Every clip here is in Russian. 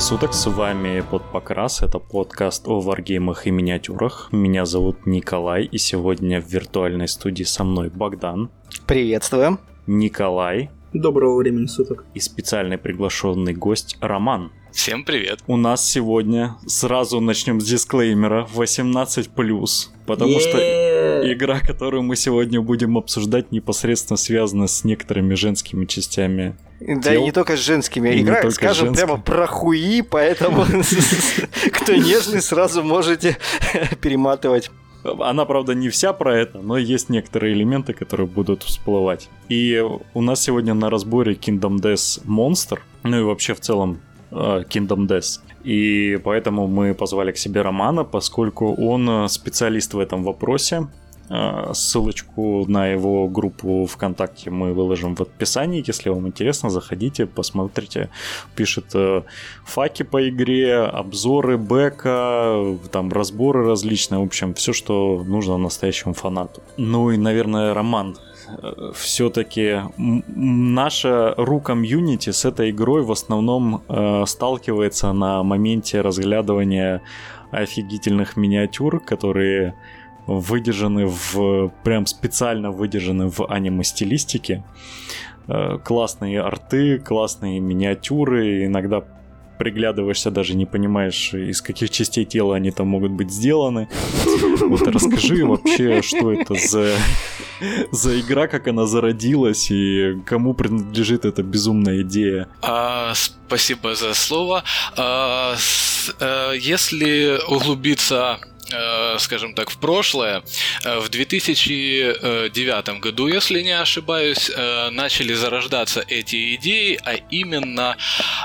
Суток, с вами под покрас, это подкаст о варгеймах и миниатюрах. Меня зовут Николай, и сегодня в виртуальной студии со мной Богдан. Приветствуем. Николай. Доброго времени суток. И специальный приглашенный гость Роман. Всем привет. У нас сегодня сразу начнем с дисклеймера 18+, потому Yeah. что игра, которую мы сегодня будем обсуждать, непосредственно связана с некоторыми женскими частями Да Тел. и не только с женскими. И не Игра, скажем, женскими. прямо про хуи, поэтому кто нежный, сразу можете перематывать. Она, правда, не вся про это, но есть некоторые элементы, которые будут всплывать. И у нас сегодня на разборе Kingdom Death Monster, ну и вообще в целом э, Kingdom Death. И поэтому мы позвали к себе Романа, поскольку он э, специалист в этом вопросе. Э, Ссылочку на его группу ВКонтакте мы выложим в описании. Если вам интересно, заходите, посмотрите. Пишет э, факи по игре, обзоры бэка, там разборы различные. В общем, все, что нужно настоящему фанату. Ну и, наверное, Роман, все-таки наша ру комьюнити с этой игрой в основном э, сталкивается на моменте разглядывания офигительных миниатюр, которые выдержаны в прям специально выдержаны в аниме стилистике. Э, классные арты, классные миниатюры, иногда приглядываешься, даже не понимаешь, из каких частей тела они там могут быть сделаны. Вот расскажи вообще, что это за, за игра, как она зародилась и кому принадлежит эта безумная идея. А, спасибо за слово. А, с- э, если углубиться скажем так, в прошлое, э, в 2009 году, если не ошибаюсь, э, начали зарождаться эти идеи, а именно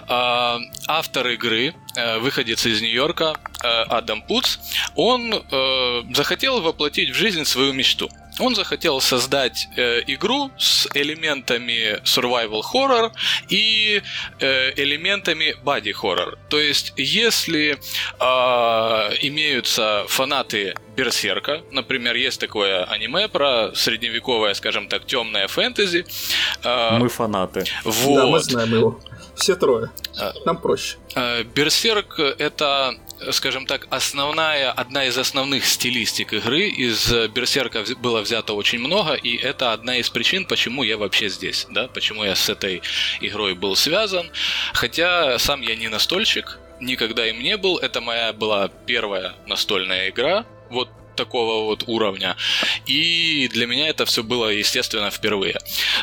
э, автор игры, э, выходец из Нью-Йорка, э, Адам Пуц, он э, захотел воплотить в жизнь свою мечту. Он захотел создать э, игру с элементами survival horror и э, элементами body horror. То есть, если э, имеются фанаты Берсерка, например, есть такое аниме про средневековое, скажем так, темное фэнтези. э, Мы фанаты. вот. Да, мы знаем его. Все трое. А. Нам проще. Берсерк это, скажем так, основная, одна из основных стилистик игры. Из Берсерка вз- было взято очень много, и это одна из причин, почему я вообще здесь, да, почему я с этой игрой был связан. Хотя сам я не настольщик, никогда им не был. Это моя была первая настольная игра. Вот такого вот уровня. И для меня это все было, естественно, впервые.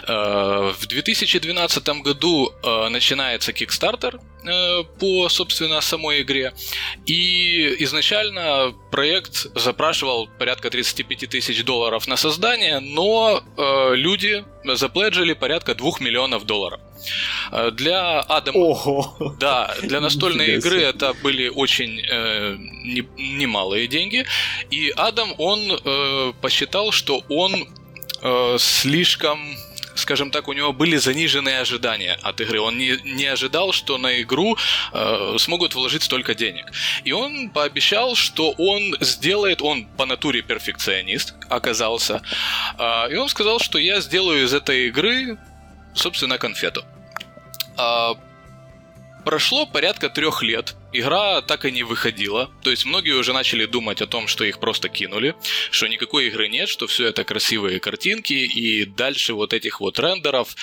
Э, В 2012 году э, начинается Kickstarter э, по, собственно, самой игре. И изначально проект запрашивал порядка 35 тысяч долларов на создание, но э, люди запледжили порядка 2 миллионов долларов. Э, Для Адама... Ого! Да, для настольной игры это были очень э, не- немалые деньги. И Адам, он э, посчитал, что он э, слишком скажем так, у него были заниженные ожидания от игры. Он не, не ожидал, что на игру э, смогут вложить столько денег. И он пообещал, что он сделает, он по натуре перфекционист оказался, А, и он сказал, что я сделаю из этой игры, собственно, конфету. А, Прошло порядка трех лет. Игра так и не выходила. То есть многие уже начали думать о том, что их просто кинули, что никакой игры нет, что все это красивые картинки, и дальше вот этих вот рендеров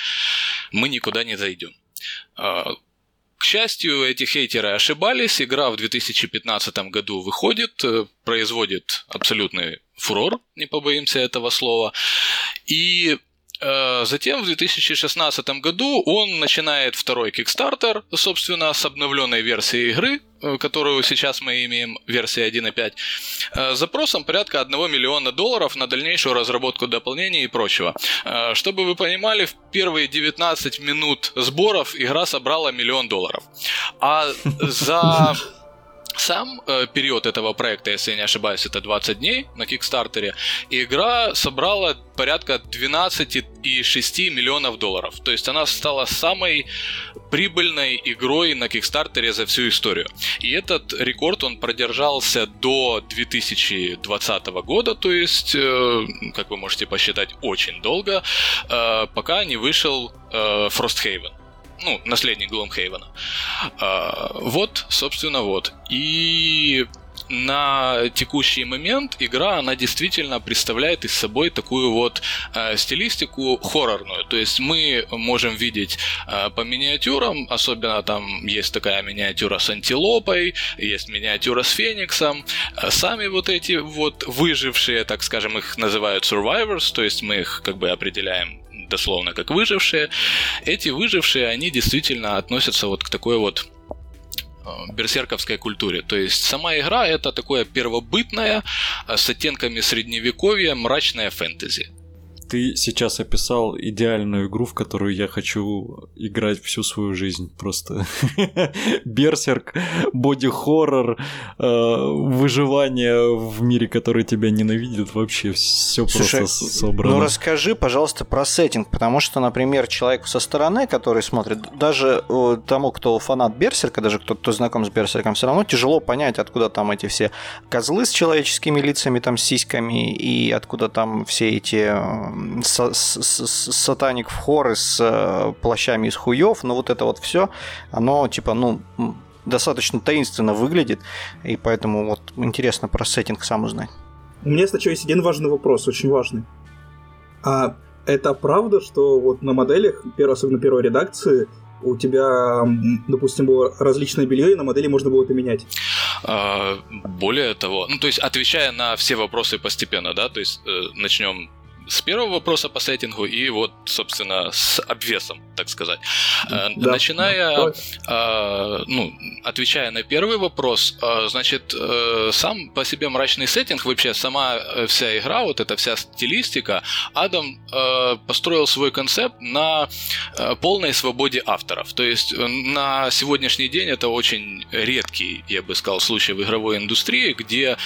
мы никуда не зайдем. А, К счастью, эти хейтеры ошибались. Игра в 2015 году выходит, э, производит абсолютный фурор, не побоимся этого слова. И затем в 2016 году он начинает второй Kickstarter, собственно, с обновленной версией игры, э, которую сейчас мы имеем, версия 1.5, э, с запросом порядка 1 миллиона долларов на дальнейшую разработку дополнений и прочего. Э, Чтобы вы понимали, в первые 19 минут сборов игра собрала миллион долларов. А за сам э, период этого проекта, если я не ошибаюсь, это 20 дней на Кикстартере, и игра собрала порядка 12,6 миллионов долларов. То есть она стала самой прибыльной игрой на Кикстартере за всю историю. И этот рекорд, он продержался до 2020 года, то есть, э, как вы можете посчитать, очень долго, э, пока не вышел э, Frosthaven. Ну, наследник Гломхейвена. А, вот, собственно, вот. И на текущий момент игра, она действительно представляет из собой такую вот э, стилистику хоррорную. То есть мы можем видеть э, по миниатюрам, особенно там есть такая миниатюра с антилопой, есть миниатюра с фениксом. Э, сами вот эти вот выжившие, так скажем, их называют survivors, то есть мы их как бы определяем дословно как выжившие. Эти выжившие, они действительно относятся вот к такой вот Э, берсерковской культуре. То есть сама игра это такое первобытное э, с оттенками средневековья мрачное фэнтези. Ты сейчас описал идеальную игру, в которую я хочу играть всю свою жизнь. Просто берсерк, боди-хоррор, э, выживание в мире, который тебя ненавидит. Вообще все просто собрано. Ну расскажи, пожалуйста, про сеттинг, потому что, например, человеку со стороны, который смотрит, даже э, тому, кто фанат берсерка, даже кто, кто знаком с берсерком, все равно тяжело понять, откуда там эти все козлы с человеческими лицами, там, с сиськами, и откуда там все эти э, сатаник в хоры с э, плащами из хуев, но вот это вот все, оно типа, ну, достаточно таинственно выглядит, и поэтому вот интересно про сеттинг сам узнать. У меня сначала есть один важный вопрос, очень важный. А это правда, что вот на моделях, особенно первой редакции, у тебя, допустим, было различное белье, и на модели можно было это менять. А, более того, ну то есть отвечая на все вопросы постепенно, да, то есть э, начнем с первого вопроса по сеттингу и вот, собственно, с обвесом, так сказать. Э, да, Начиная, да, ну, отвечая на первый вопрос, э, значит, э, сам по себе мрачный сеттинг, вообще сама вся игра, вот эта вся стилистика, Адам построил свой концепт на полной свободе авторов. То есть на сегодняшний день это очень редкий, я бы сказал, случай в игровой индустрии, где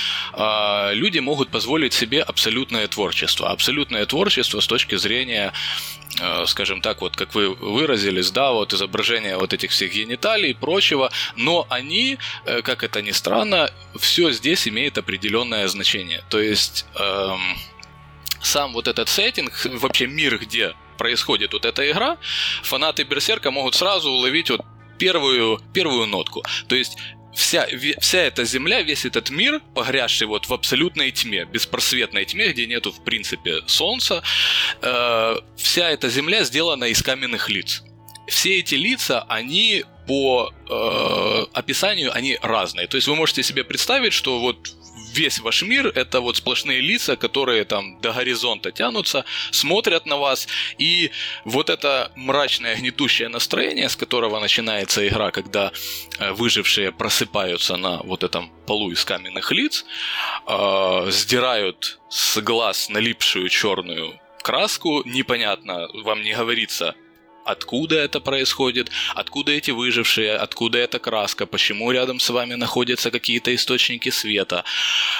люди могут позволить себе абсолютное творчество, абсолютно абстрактное творчество с точки зрения э, скажем так, вот как вы выразились, да, вот изображение вот этих всех гениталий и прочего, но они, э, как это ни странно, все здесь имеет определенное значение. То есть эм, сам вот этот сеттинг, вообще мир, где происходит вот эта игра, фанаты Берсерка могут сразу уловить вот первую, первую нотку. То есть вся, вся эта земля, весь этот мир, погрязший вот в абсолютной тьме, беспросветной тьме, где нету, в принципе, солнца, э, вся эта земля сделана из каменных лиц. Все эти лица, они по э, описанию, они разные. То есть вы можете себе представить, что вот весь ваш мир это вот сплошные лица, которые там до горизонта тянутся, смотрят на вас, и вот это мрачное гнетущее настроение, с которого начинается игра, когда э, выжившие просыпаются на вот этом полу из каменных лиц, э, сдирают с глаз налипшую черную краску, непонятно, вам не говорится, откуда это происходит, откуда эти выжившие, откуда эта краска, почему рядом с вами находятся какие-то источники света,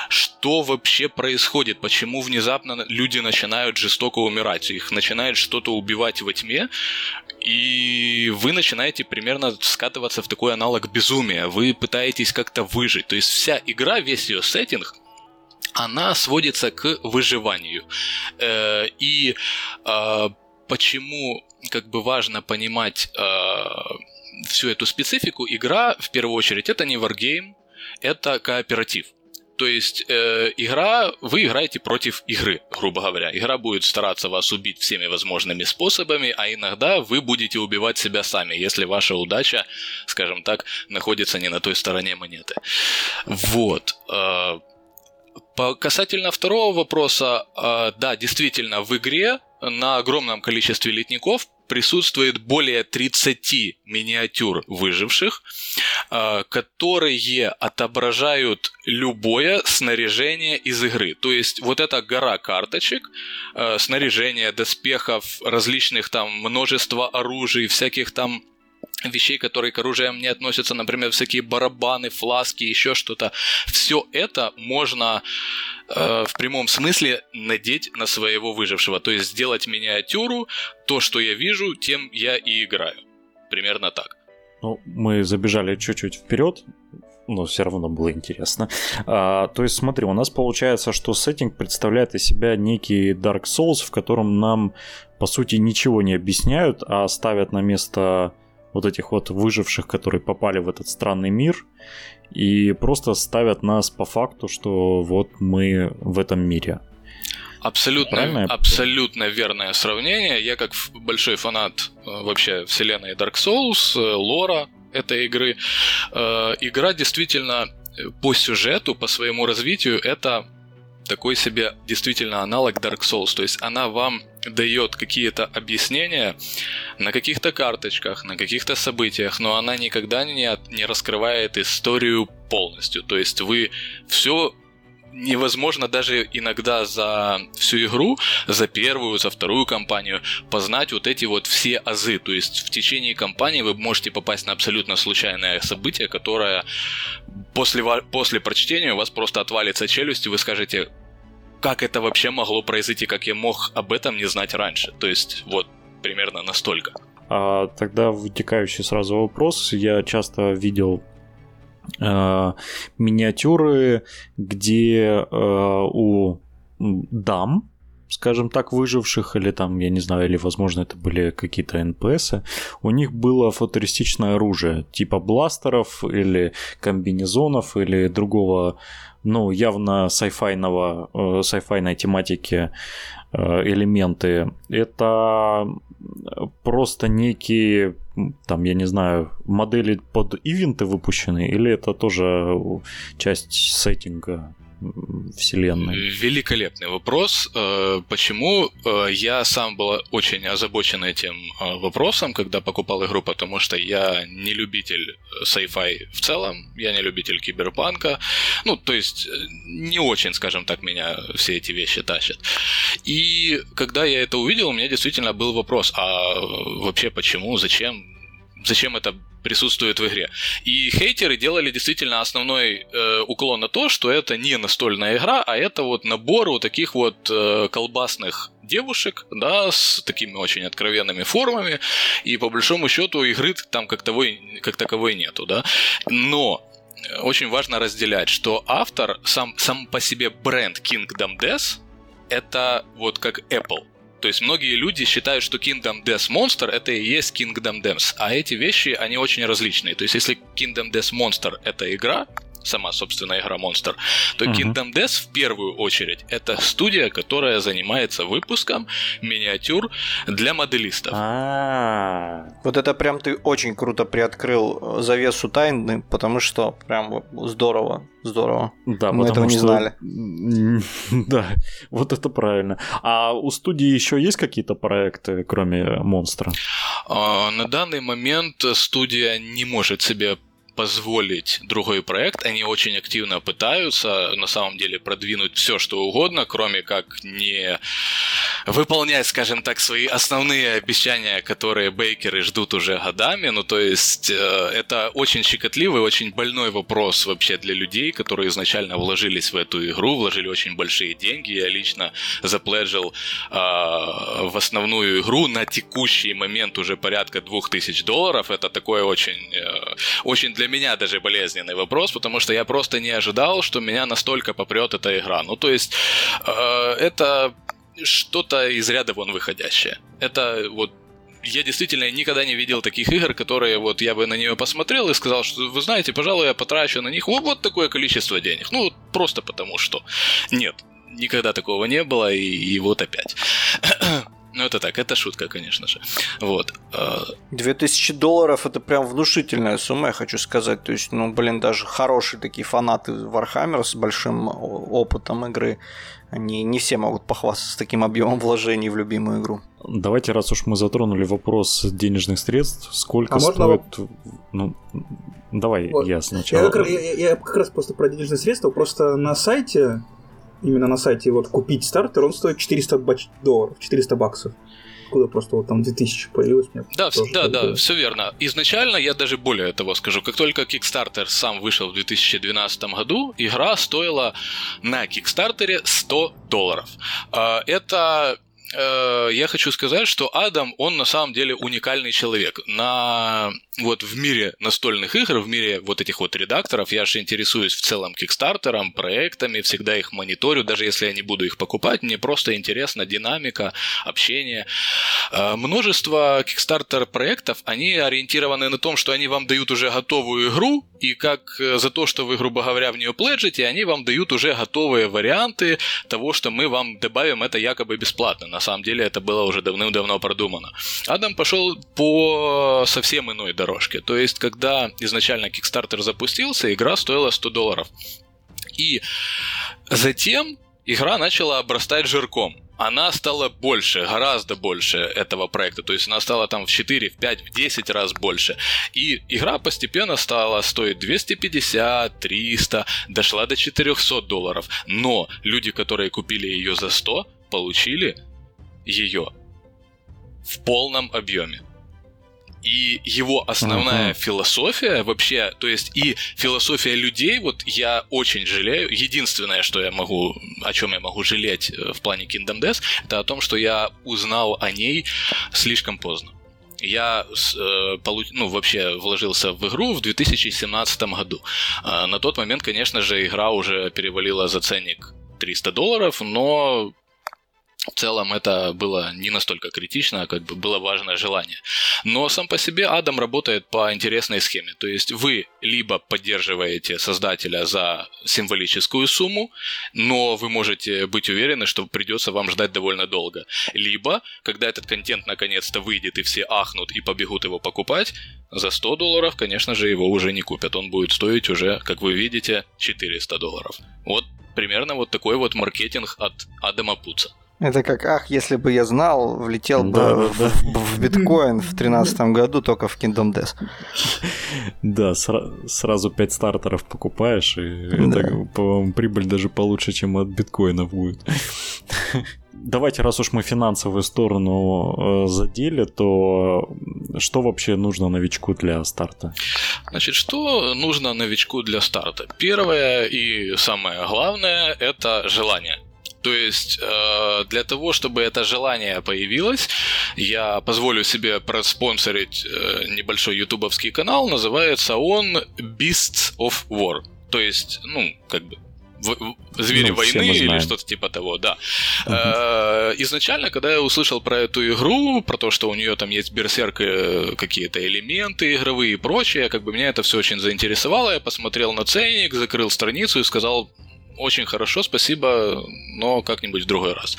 что вообще происходит, почему внезапно люди начинают жестоко умирать, их начинает что-то убивать во тьме, и вы начинаете примерно скатываться в такой аналог безумия, вы пытаетесь как-то выжить, то есть вся игра, весь ее сеттинг, она сводится к выживанию. Э, и э, почему как бы важно понимать э, всю эту специфику, игра в первую очередь это не wargame, это кооператив. То есть э, игра, вы играете против игры, грубо говоря. Игра будет стараться вас убить всеми возможными способами, а иногда вы будете убивать себя сами, если ваша удача, скажем так, находится не на той стороне монеты. Вот. Э, по касательно второго вопроса, э, да, действительно, в игре на огромном количестве летников присутствует более 30 миниатюр выживших, э, которые отображают любое снаряжение из игры. То есть вот эта гора карточек, э, снаряжение, доспехов, различных там множество оружий, всяких там вещей, которые к оружиям не относятся, например, всякие барабаны, фласки, еще что-то. Все это можно э, в прямом смысле надеть на своего выжившего. То есть сделать миниатюру, то, что я вижу, тем я и играю. Примерно так. Ну, мы забежали чуть-чуть вперед, но все равно было интересно. А, то есть, смотри, у нас получается, что сеттинг представляет из себя некий Dark Souls, в котором нам, по сути, ничего не объясняют, а ставят на место вот этих вот выживших, которые попали в этот странный мир, и просто ставят нас по факту, что вот мы в этом мире. Абсолютно, абсолютно верное сравнение. Я как большой фанат э, вообще вселенной Dark Souls, э, лора этой игры, э, игра действительно по сюжету, по своему развитию, это такой себе действительно аналог Dark Souls. То есть она вам дает какие-то объяснения на каких-то карточках, на каких-то событиях, но она никогда не, не раскрывает историю полностью. То есть вы все невозможно даже иногда за всю игру, за первую, за вторую кампанию познать вот эти вот все азы. То есть в течение кампании вы можете попасть на абсолютно случайное событие, которое после, после прочтения у вас просто отвалится челюсть, и вы скажете, как это вообще могло произойти, как я мог об этом не знать раньше. То есть вот примерно настолько. А тогда вытекающий сразу вопрос. Я часто видел э, миниатюры, где э, у дам, скажем так, выживших, или там, я не знаю, или, возможно, это были какие-то NPC, у них было футуристичное оружие, типа бластеров или комбинезонов или другого, ну, явно сайфайного, э, сайфайной тематики э, элементы. Это просто некие там, я не знаю, модели под ивенты выпущены, или это тоже часть сеттинга вселенной? Великолепный вопрос. Э, почему э, я сам был очень озабочен этим э, вопросом, когда покупал игру, потому что я не любитель sci-fi в целом, я не любитель киберпанка, ну, то есть не очень, скажем так, меня все эти вещи тащат. И когда я это увидел, у меня действительно был вопрос, а вообще почему, зачем, зачем это присутствует в игре. И хейтеры делали действительно основной э, уклон на то, что это не настольная игра, а это вот набор вот таких вот э, колбасных девушек, да, с такими очень откровенными формами, и по большому счету игры там как, таковой, как таковой нету, да. Но очень важно разделять, что автор, сам, сам по себе бренд Kingdom Death, это вот как Apple. То есть многие люди считают, что Kingdom Death Monster это и есть Kingdom Death, а эти вещи, они очень различные. То есть если Kingdom Death Monster это игра, сама, собственно, игра Monster, то uh-huh. Kingdom Death в первую очередь это студия, которая занимается выпуском миниатюр для моделистов. А, вот это прям ты очень круто приоткрыл завесу тайны, потому что прям здорово, здорово. Да, Мы этого не знали. Да, вот это правильно. А у студии еще есть какие-то проекты, кроме Монстра? А, на данный момент студия не может себе позволить другой проект. Они очень активно пытаются на самом деле продвинуть все, что угодно, кроме как не выполнять, скажем так, свои основные обещания, которые бейкеры ждут уже годами. Ну, то есть э, это очень щекотливый, очень больной вопрос вообще для людей, которые изначально вложились в эту игру, вложили очень большие деньги. Я лично запледжил э, в основную игру на текущий момент уже порядка 2000 долларов. Это такое очень, э, очень для меня даже болезненный вопрос, потому что я просто не ожидал, что меня настолько попрет эта игра. Ну, то есть э, это что-то из ряда вон выходящее. Это вот я действительно никогда не видел таких игр, которые вот я бы на нее посмотрел и сказал, что вы знаете, пожалуй, я потрачу на них вот, вот такое количество денег. Ну, вот просто потому что. Нет, никогда такого не было, и, и вот опять. Ну, это так, это шутка, конечно же. Вот. 2000 долларов это прям внушительная сумма, я хочу сказать. То есть, ну, блин, даже хорошие такие фанаты Warhammer с большим опытом игры, они не все могут похвастаться таким объемом вложений в любимую игру. Давайте, раз уж мы затронули вопрос денежных средств, сколько а стоит... Можно... Ну, давай вот. я сначала. Я как, я, я как раз просто про денежные средства. Просто на сайте именно на сайте вот купить стартер, он стоит 400 бач- долларов, 400 баксов. Куда просто вот там 2000 появилось. Мне да, да, да, все верно. Изначально я даже более того скажу, как только Kickstarter сам вышел в 2012 году, игра стоила на Kickstarter 100 долларов. А, это э, я хочу сказать, что Адам, он на самом деле уникальный человек. На вот в мире настольных игр, в мире вот этих вот редакторов, я же интересуюсь в целом кикстартером, проектами, всегда их мониторю, даже если я не буду их покупать, мне просто интересна динамика, общение. Э, множество кикстартер проектов, они ориентированы на том, что они вам дают уже готовую игру, и как э, за то, что вы, грубо говоря, в нее пледжите, они вам дают уже готовые варианты того, что мы вам добавим это якобы бесплатно. На самом деле это было уже давным-давно продумано. Адам пошел по совсем иной дорожке. То есть, когда изначально Kickstarter запустился, игра стоила 100 долларов. И затем игра начала обрастать жирком она стала больше, гораздо больше этого проекта. То есть она стала там в 4, в 5, в 10 раз больше. И игра постепенно стала стоить 250, 300, дошла до 400 долларов. Но люди, которые купили ее за 100, получили ее в полном объеме и его основная uh-huh. философия вообще, то есть и философия людей, вот я очень жалею. Единственное, что я могу, о чем я могу жалеть э, в плане Kingdom Death, это о том, что я узнал о ней слишком поздно. Я э, получ... ну, вообще вложился в игру в 2017 году. Э, на тот момент, конечно же, игра уже перевалила за ценник 300 долларов, но в целом это было не настолько критично, как бы было важное желание. Но сам по себе Адам работает по интересной схеме. То есть вы либо поддерживаете создателя за символическую сумму, но вы можете быть уверены, что придется вам ждать довольно долго. Либо, когда этот контент наконец-то выйдет и все ахнут и побегут его покупать, за 100 долларов, конечно же, его уже не купят. Он будет стоить уже, как вы видите, 400 долларов. Вот примерно вот такой вот маркетинг от Адама Пуца. Это как, ах, если бы я знал, влетел бы да, в, да. в, в биткоин в 2013 году только в Kingdom Death. Да, сра- сразу 5 стартеров покупаешь, и да. это, по-моему, прибыль даже получше, чем от биткоина будет. Давайте, раз уж мы финансовую сторону э, задели, то что вообще нужно новичку для старта? Значит, что нужно новичку для старта? Первое и самое главное – это желание. То есть э, для того, чтобы это желание появилось, я позволю себе проспонсорить э, небольшой ютубовский канал. Называется он Beasts of War. То есть, ну, как бы звери ну, войны или что-то типа того, да. Uh-huh. Изначально, когда я услышал про эту игру, про то, что у нее там есть берсерк э, какие-то элементы игровые и прочее, как бы меня это все очень заинтересовало. Я посмотрел на ценник, закрыл страницу и сказал, очень хорошо, спасибо, но как-нибудь в другой раз.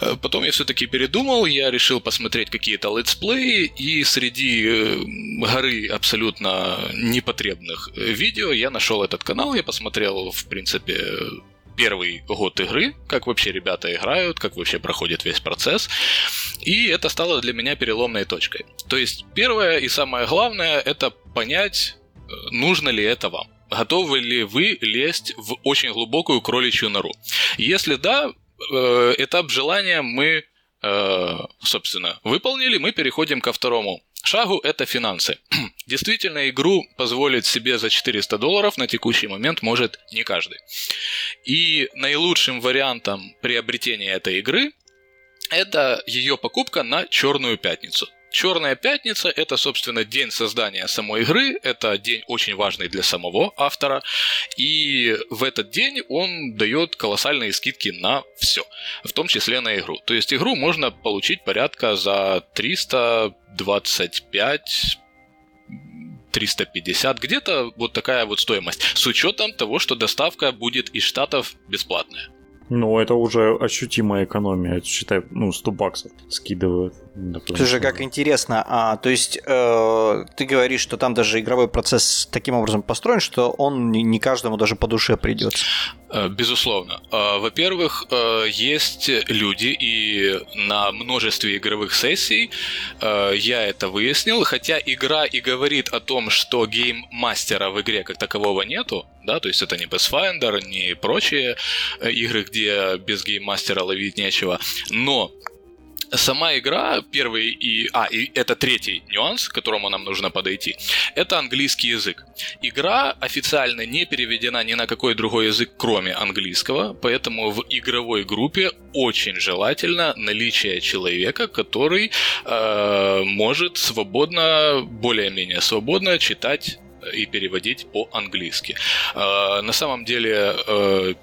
Э, потом я все-таки передумал, я решил посмотреть какие-то летсплеи, и среди э, горы абсолютно непотребных э, видео я нашел этот канал, я посмотрел, в принципе, первый год игры, как вообще ребята играют, как вообще проходит весь процесс. И это стало для меня переломной точкой. То есть первое и самое главное это понять, нужно ли это вам готовы ли вы лезть в очень глубокую кроличью нору. Если да, э, этап желания мы, э, собственно, выполнили, мы переходим ко второму шагу – это финансы. Действительно, игру позволить себе за 400 долларов на текущий момент может не каждый. И наилучшим вариантом приобретения этой игры – это ее покупка на Черную пятницу – Черная пятница – это, собственно, день создания самой игры, это день очень важный для самого автора, и в этот день он дает колоссальные скидки на все, в том числе на игру. То есть игру можно получить порядка за 325 350, где-то вот такая вот стоимость, с учетом того, что доставка будет из Штатов бесплатная. Ну, это уже ощутимая экономия. Считай, ну, 100 баксов скидывают. Слушай, как интересно. А, то есть, э, ты говоришь, что там даже игровой процесс таким образом построен, что он не каждому даже по душе придется. Э, безусловно. Э, во-первых, э, есть люди, и на множестве игровых сессий я это выяснил, хотя игра и говорит о том, что гейммастера в игре как такового нету, да, то есть это не Pathfinder, не прочие игры, где без гейммастера ловить нечего, но Сама игра, первый и... А, и это третий нюанс, к которому нам нужно подойти. Это английский язык. Игра официально не переведена ни на какой другой язык, кроме английского, поэтому в игровой группе очень желательно наличие человека, который э, может свободно, более-менее свободно читать и переводить по-английски. Э, на самом деле э,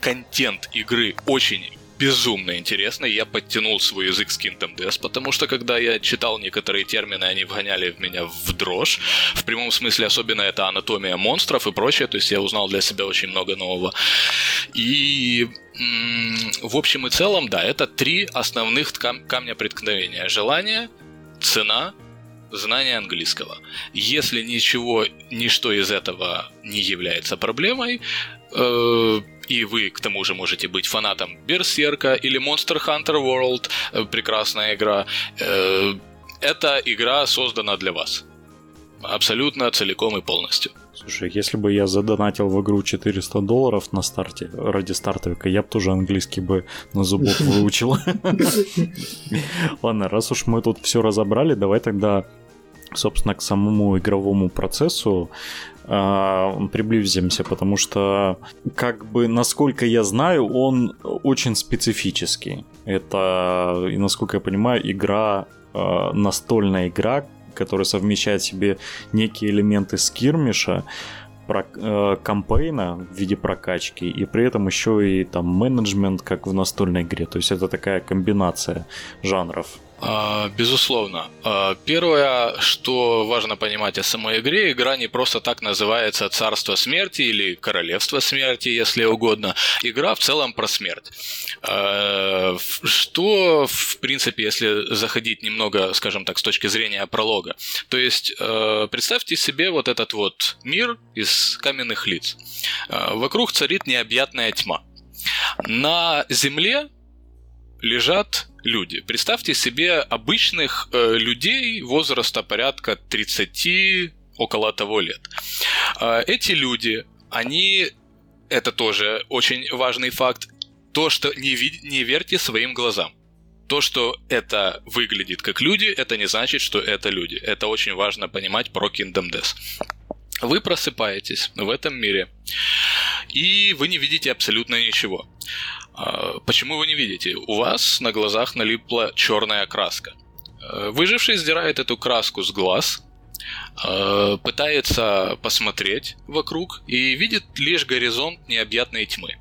контент игры очень безумно интересно. Я подтянул свой язык с Kingdom Death, потому что когда я читал некоторые термины, они вгоняли в меня в дрожь. В прямом смысле особенно это анатомия монстров и прочее. То есть я узнал для себя очень много нового. И в общем и целом, да, это три основных кам- камня преткновения. Желание, цена, знание английского. Если ничего, ничто из этого не является проблемой, и вы, к тому же, можете быть фанатом Берсерка или Monster Hunter World, э, прекрасная игра. Э, эта игра создана для вас. Абсолютно целиком и полностью. Слушай, если бы я задонатил в игру 400 долларов на старте, ради стартовика, я бы тоже английский бы на зубок выучил. Ладно, раз уж мы тут все разобрали, давай тогда, собственно, к самому игровому процессу э, приблизимся, потому что, как бы, насколько я знаю, он очень специфический. Это, и насколько я понимаю, игра, э, настольная игра, которая совмещает в себе некие элементы скирмиша, про, э, кампейна в виде прокачки, и при этом еще и там менеджмент, как в настольной игре. То есть это такая комбинация жанров. А, безусловно. А, первое, что важно понимать о самой игре, игра не просто так называется «Царство смерти» или «Королевство смерти», если угодно. Игра в целом про смерть. А, что, в принципе, если заходить немного, скажем так, с точки зрения пролога. То есть, представьте себе вот этот вот мир из каменных лиц. Вокруг царит необъятная тьма. На Земле лежат люди. Представьте себе обычных э, людей возраста порядка 30, около того лет. Э, эти люди, они, это тоже очень важный факт, то, что не, ви- не верьте своим глазам. То, что это выглядит как люди, это не значит, что это люди. Это очень важно понимать про Kingdom Death. Вы просыпаетесь в этом мире, и вы не видите абсолютно ничего. А, почему вы не видите? У вас на глазах налипла черная краска. Э, выживший сдирает эту краску с глаз, э, пытается посмотреть вокруг и видит лишь горизонт необъятной тьмы.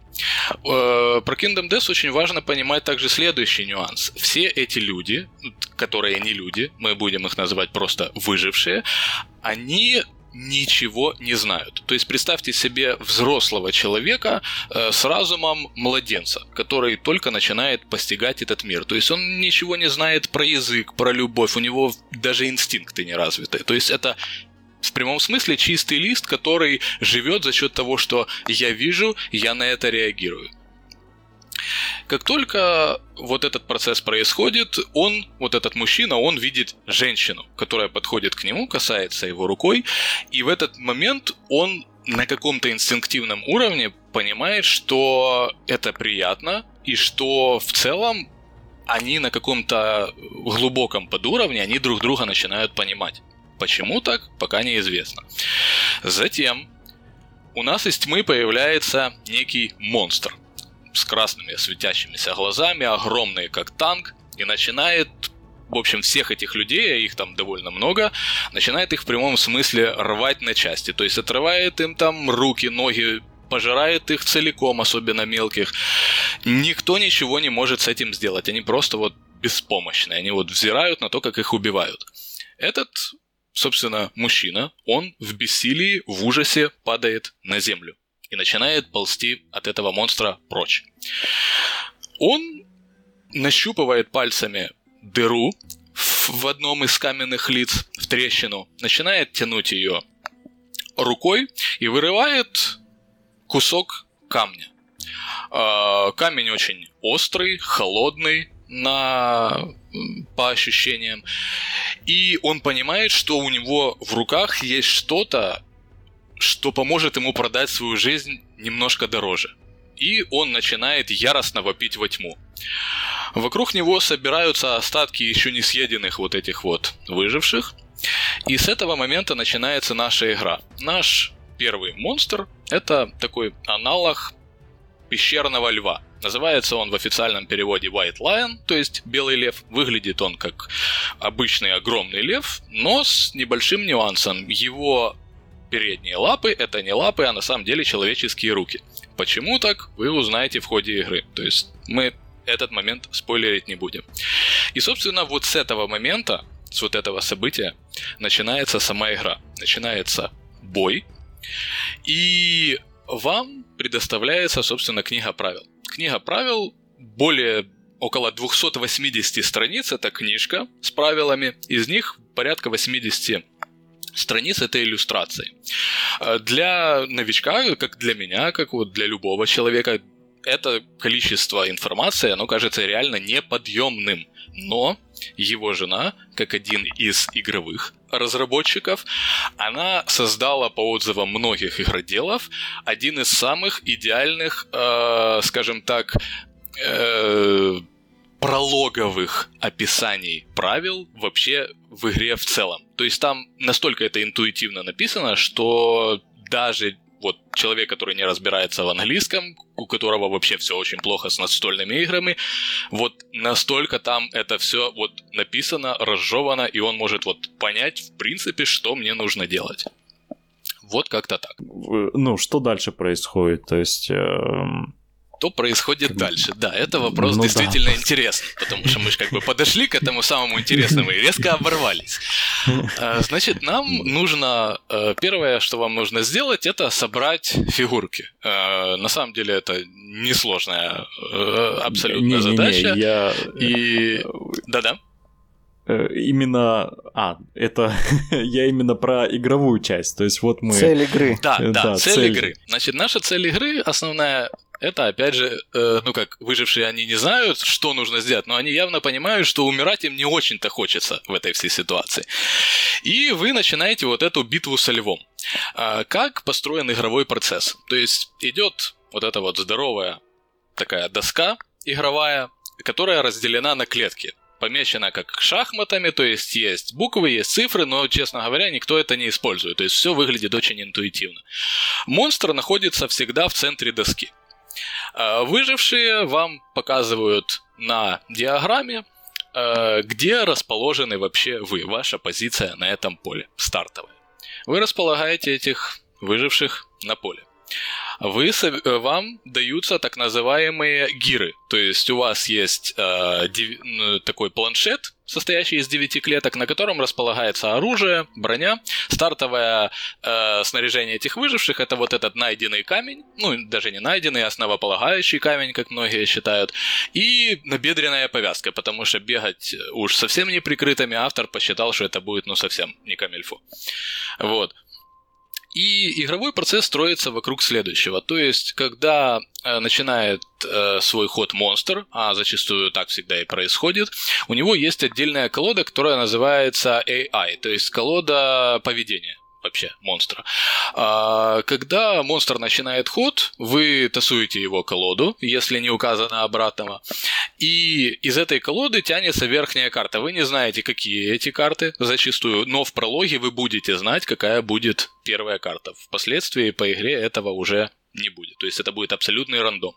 Э, про Kingdom Death очень важно понимать также следующий нюанс. Все эти люди, которые не люди, мы будем их называть просто выжившие, они ничего не знают. То есть представьте себе взрослого человека э, с разумом младенца, который только начинает постигать этот мир. То есть он ничего не знает про язык, про любовь, у него даже инстинкты не развиты. То есть это в прямом смысле чистый лист, который живет за счет того, что я вижу, я на это реагирую. Как только вот этот процесс происходит, он, вот этот мужчина, он видит женщину, которая подходит к нему, касается его рукой, и в этот момент он на каком-то инстинктивном уровне понимает, что это приятно, и что в целом они на каком-то глубоком подуровне, они друг друга начинают понимать. Почему так, пока неизвестно. Затем у нас из тьмы появляется некий монстр с красными светящимися глазами, огромный как танк, и начинает в общем, всех этих людей, а их там довольно много, начинает их в прямом смысле рвать на части. То есть отрывает им там руки, ноги, пожирает их целиком, особенно мелких. Никто ничего не может с этим сделать. Они просто вот беспомощные. Они вот взирают на то, как их убивают. Этот, собственно, мужчина, он в бессилии, в ужасе падает на землю и начинает ползти от этого монстра прочь. Он нащупывает пальцами дыру в одном из каменных лиц, в трещину, начинает тянуть ее рукой и вырывает кусок камня. А, камень очень острый, холодный на по ощущениям. И он понимает, что у него в руках есть что-то, что поможет ему продать свою жизнь немножко дороже. И он начинает яростно вопить во тьму. Вокруг него собираются остатки еще не съеденных вот этих вот выживших. И с этого момента начинается наша игра. Наш первый монстр – это такой аналог пещерного льва. Называется он в официальном переводе White Lion, то есть белый лев. Выглядит он как обычный огромный лев, но с небольшим нюансом. Его передние лапы – это не лапы, а на самом деле человеческие руки. Почему так, вы узнаете в ходе игры. То есть мы этот момент спойлерить не будем. И, собственно, вот с этого момента, с вот этого события, начинается сама игра. Начинается бой, и вам предоставляется, собственно, книга правил. Книга правил более около 280 страниц, это книжка с правилами, из них порядка 80 страниц это иллюстрации. Для новичка, как для меня, как вот для любого человека, это количество информации, оно кажется реально неподъемным. Но его жена, как один из игровых разработчиков, она создала по отзывам многих игроделов один из самых идеальных, э, скажем так, э, прологовых описаний правил вообще в игре в целом. То есть там настолько это интуитивно написано, что даже вот человек, который не разбирается в английском, у которого вообще все очень плохо с настольными играми, вот настолько там это все вот написано, разжевано, и он может вот понять, в принципе, что мне нужно делать. Вот как-то так. Ну, что дальше происходит? То есть... Э что происходит дальше. Да, это вопрос ну, действительно да. интересный, потому что мы же как бы подошли к этому самому интересному и резко оборвались. А, значит, нам нужно, э, первое, что вам нужно сделать, это собрать фигурки. Э, на самом деле это несложная э, абсолютно не, задача. Не, я... И... Да-да. Именно, а, это я именно про игровую часть, то есть вот мы... Цель игры. Да, да, да цель, цель игры. Значит, наша цель игры основная это, опять же, э, ну как, выжившие они не знают, что нужно сделать, но они явно понимают, что умирать им не очень-то хочется в этой всей ситуации. И вы начинаете вот эту битву со львом. А, как построен игровой процесс? То есть идет вот эта вот здоровая такая доска игровая, которая разделена на клетки помечена как шахматами, то есть есть буквы, есть цифры, но, честно говоря, никто это не использует. То есть все выглядит очень интуитивно. Монстр находится всегда в центре доски. Э, выжившие вам показывают на диаграмме, э, где расположены вообще вы, ваша позиция на этом поле, стартовая. Вы располагаете этих выживших на поле вы, э, вам даются так называемые гиры. То есть у вас есть э, див, такой планшет, состоящий из 9 клеток, на котором располагается оружие, броня. Стартовое э, снаряжение этих выживших это вот этот найденный камень, ну даже не найденный, а основополагающий камень, как многие считают, и набедренная повязка, потому что бегать уж совсем неприкрытыми автор посчитал, что это будет ну совсем не камельфу. Вот. И игровой процесс строится вокруг следующего. То есть, когда э, начинает э, свой ход монстр, а зачастую так всегда и происходит, у него есть отдельная колода, которая называется AI, то есть колода поведения вообще монстра. А, когда монстр начинает ход, вы тасуете его колоду, если не указано обратного, и из этой колоды тянется верхняя карта. Вы не знаете, какие эти карты зачастую, но в прологе вы будете знать, какая будет первая карта. Впоследствии по игре этого уже не будет. То есть это будет абсолютный рандом.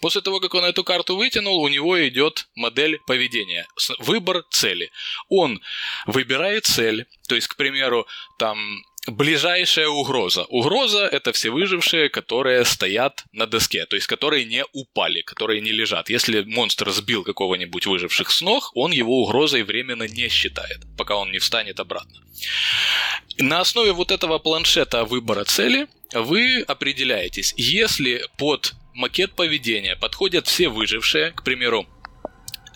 После того, как он эту карту вытянул, у него идет модель поведения. Выбор цели. Он выбирает цель, то есть, к примеру, там Ближайшая угроза. Угроза – это все выжившие, которые стоят на доске, то есть которые не упали, которые не лежат. Если монстр сбил какого-нибудь выживших с ног, он его угрозой временно не считает, пока он не встанет обратно. На основе вот этого планшета выбора цели вы определяетесь, если под макет поведения подходят все выжившие, к примеру,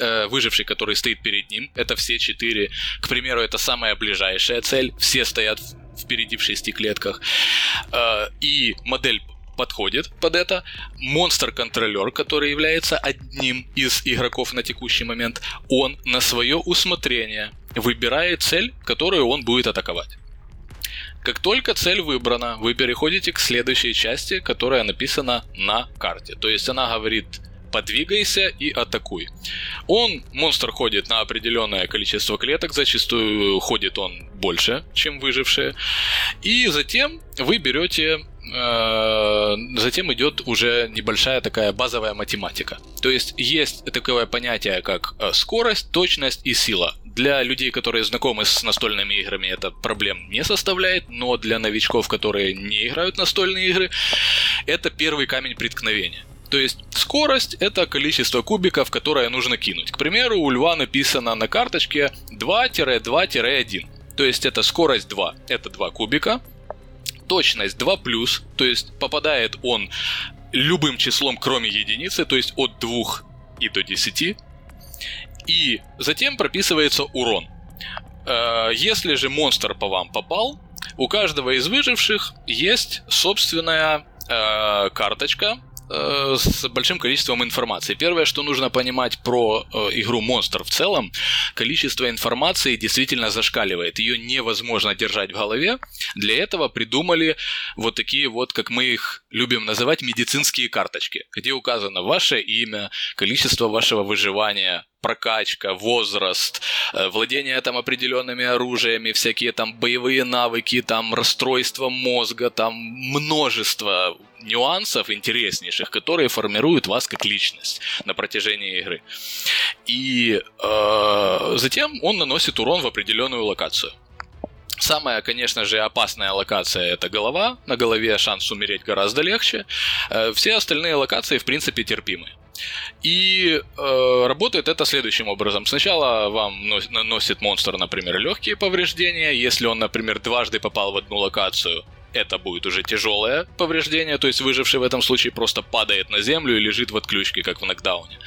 э, выживший, который стоит перед ним, это все четыре. К примеру, это самая ближайшая цель, все стоят впереди в шести клетках. Э, и модель подходит под это. Монстр-контролер, который является одним из игроков на текущий момент, он на свое усмотрение выбирает цель, которую он будет атаковать. Как только цель выбрана, вы переходите к следующей части, которая написана на карте. То есть она говорит подвигайся и атакуй. Он, монстр ходит на определенное количество клеток, зачастую ходит он больше, чем выжившие. И затем вы берете Э, затем идет уже небольшая такая базовая математика. То есть есть такое понятие, как э, скорость, точность и сила. Для людей, которые знакомы с настольными играми, это проблем не составляет, но для новичков, которые не играют настольные игры, это первый камень преткновения. То есть скорость – это количество кубиков, которое нужно кинуть. К примеру, у льва написано на карточке 2-2-1. То есть это скорость 2, это 2 кубика, точность 2+, то есть попадает он любым числом, кроме единицы, то есть от 2 и до 10. И затем прописывается урон. Э, если же монстр по вам попал, у каждого из выживших есть собственная э, карточка, с большим количеством информации. Первое, что нужно понимать про э, игру Monster в целом, количество информации действительно зашкаливает. Ее невозможно держать в голове. Для этого придумали вот такие вот, как мы их любим называть, медицинские карточки, где указано ваше имя, количество вашего выживания, прокачка, возраст, э, владение там определенными оружиями, всякие там боевые навыки, там расстройство мозга, там множество нюансов интереснейших, которые формируют вас как личность на протяжении игры. И э, затем он наносит урон в определенную локацию. Самая, конечно же, опасная локация это голова. На голове шанс умереть гораздо легче. Э, все остальные локации, в принципе, терпимы. И э, работает это следующим образом. Сначала вам наносит монстр, например, легкие повреждения. Если он, например, дважды попал в одну локацию, это будет уже тяжелое повреждение, то есть выживший в этом случае просто падает на землю и лежит в отключке, как в нокдауне.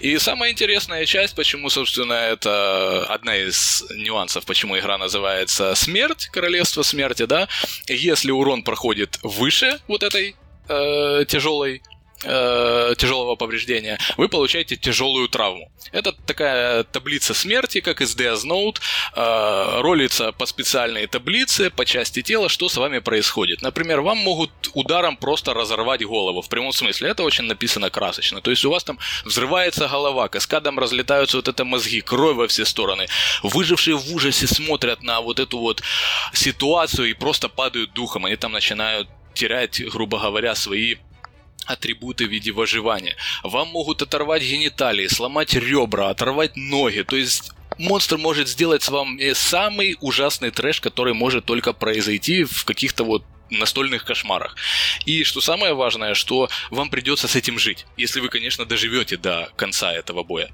И самая интересная часть, почему, собственно, это одна из нюансов, почему игра называется «Смерть», «Королевство смерти», да, если урон проходит выше вот этой э, тяжелой э, тяжелого повреждения, вы получаете тяжелую травму. Это такая таблица смерти, как из Death Note, э, ролится по специальной таблице, по части тела, что с вами происходит. Например, вам могут ударом просто разорвать голову, в прямом смысле. Это очень написано красочно. То есть у вас там взрывается голова, каскадом разлетаются вот это мозги, кровь во все стороны. Выжившие в ужасе смотрят на вот эту вот ситуацию и просто падают духом. Они там начинают терять, грубо говоря, свои атрибуты в виде выживания. Вам могут оторвать гениталии, сломать ребра, оторвать ноги. То есть монстр может сделать с вами самый ужасный трэш, который может только произойти в каких-то вот настольных кошмарах. И что самое важное, что вам придется с этим жить, если вы, конечно, доживете до конца этого боя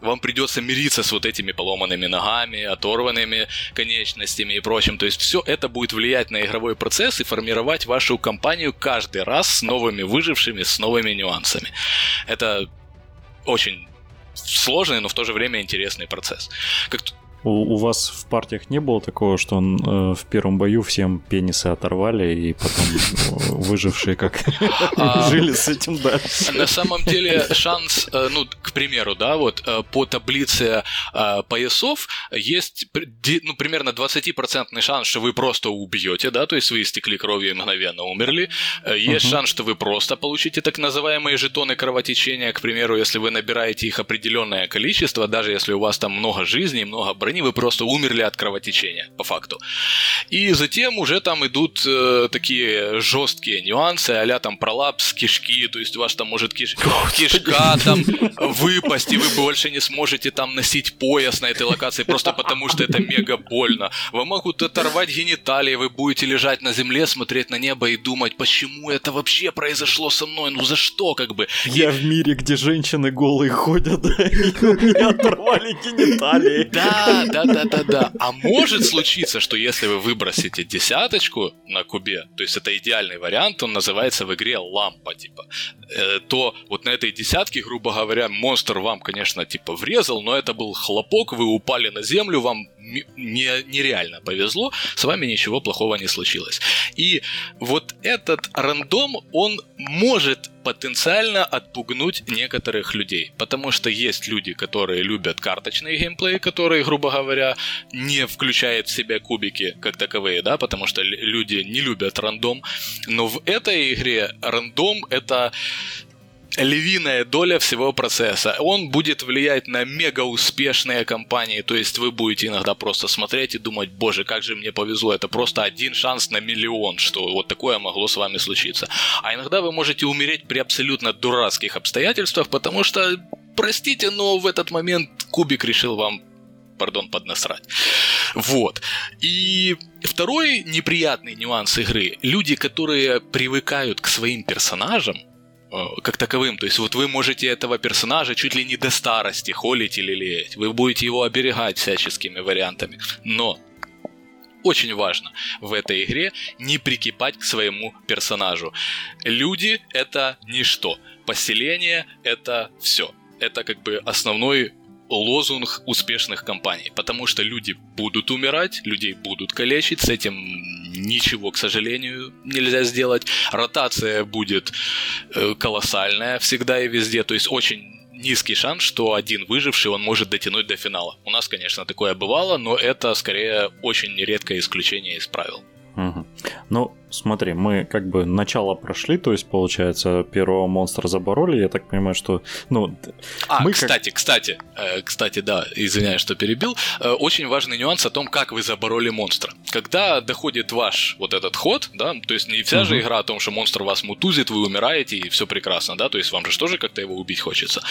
вам придется мириться с вот этими поломанными ногами, оторванными конечностями и прочим. То есть все это будет влиять на игровой процесс и формировать вашу компанию каждый раз с новыми выжившими, с новыми нюансами. Это очень сложный, но в то же время интересный процесс. Как у, у вас в партиях не было такого, что он, э, в первом бою всем пенисы оторвали, и потом э, выжившие как а, жили с этим дальше? На самом деле шанс, э, ну, к примеру, да, вот э, по таблице поясов есть ну, примерно 20% шанс, что вы просто убьете, да, то есть вы истекли кровью и мгновенно умерли. Есть шанс, что вы просто получите так называемые жетоны кровотечения, к примеру, если вы набираете их определенное количество, даже если у вас там много жизней, много брони, они вы просто умерли от кровотечения, по факту. И затем уже там идут э, такие жесткие нюансы, а там пролапс кишки, то есть у вас там может киш... кишка там выпасть, и вы больше не сможете там носить пояс на этой локации, просто потому что это мега больно. Вы могут оторвать гениталии, вы будете лежать на земле, смотреть на небо и думать, почему это вообще произошло со мной, ну за что, как бы. Я в мире, где женщины голые ходят, и меня оторвали гениталии. Да, да, да, да, да. А может случиться, что если вы выбросите десяточку на кубе, то есть это идеальный вариант, он называется в игре лампа, типа, э, то вот на этой десятке, грубо говоря, монстр вам, конечно, типа врезал, но это был хлопок, вы упали на землю, вам нереально повезло, с вами ничего плохого не случилось. И вот этот рандом, он может потенциально отпугнуть некоторых людей, потому что есть люди, которые любят карточный геймплей, которые, грубо говоря, не включают в себя кубики как таковые, да, потому что люди не любят рандом, но в этой игре рандом это львиная доля всего процесса. Он будет влиять на мега успешные компании, то есть вы будете иногда просто смотреть и думать, боже, как же мне повезло, это просто один шанс на миллион, что вот такое могло с вами случиться. А иногда вы можете умереть при абсолютно дурацких обстоятельствах, потому что, простите, но в этот момент Кубик решил вам пардон, поднасрать. Вот. И второй неприятный нюанс игры. Люди, которые привыкают к своим персонажам, как таковым. То есть вот вы можете этого персонажа чуть ли не до старости холить или леять. Вы будете его оберегать всяческими вариантами. Но очень важно в этой игре не прикипать к своему персонажу. Люди — это ничто. Поселение — это все. Это как бы основной лозунг успешных компаний, потому что люди будут умирать, людей будут калечить, с этим ничего, к сожалению, нельзя сделать. Ротация будет э, колоссальная всегда и везде, то есть очень низкий шанс, что один выживший он может дотянуть до финала. У нас, конечно, такое бывало, но это скорее очень редкое исключение из правил. Угу. Ну, смотри, мы как бы начало прошли, то есть, получается, первого монстра забороли, я так понимаю, что, ну... А, мы кстати, как... кстати, э, кстати, да, извиняюсь, что перебил, э, очень важный нюанс о том, как вы забороли монстра. Когда доходит ваш вот этот ход, да, то есть не вся угу. же игра о том, что монстр вас мутузит, вы умираете и все прекрасно, да, то есть вам же тоже как-то его убить хочется.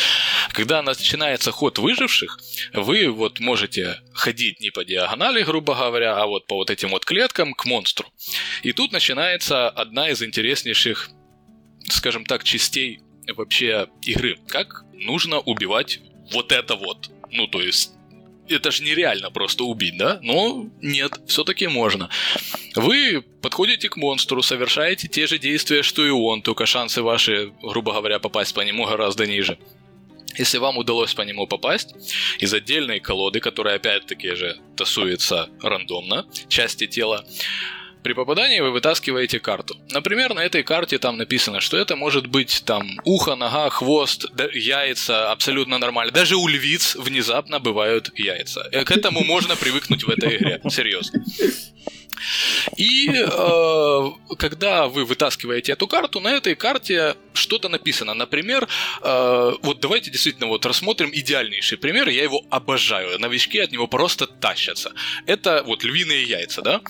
Когда начинается ход выживших, вы вот можете ходить не по диагонали, грубо говоря, а вот по вот этим вот клеткам к монстру. И тут начинается одна из интереснейших, скажем так, частей вообще игры. Как нужно убивать вот это вот. Ну, то есть это же нереально просто убить, да? Но нет, все-таки можно. Вы подходите к монстру, совершаете те же действия, что и он, только шансы ваши, грубо говоря, попасть по нему гораздо ниже. Если вам удалось по нему попасть, из отдельной колоды, которая опять-таки же тасуется рандомно, части тела, при попадании вы вытаскиваете карту. Например, на этой карте там написано, что это может быть там ухо, нога, хвост, яйца, абсолютно нормально. Даже у львиц внезапно бывают яйца. Э, к этому можно привыкнуть в этой игре, серьезно. И э, когда вы вытаскиваете эту карту, на этой карте что-то написано. Например, э, вот давайте действительно вот рассмотрим идеальнейший пример. Я его обожаю. Новички от него просто тащатся. Это вот львиные яйца, да?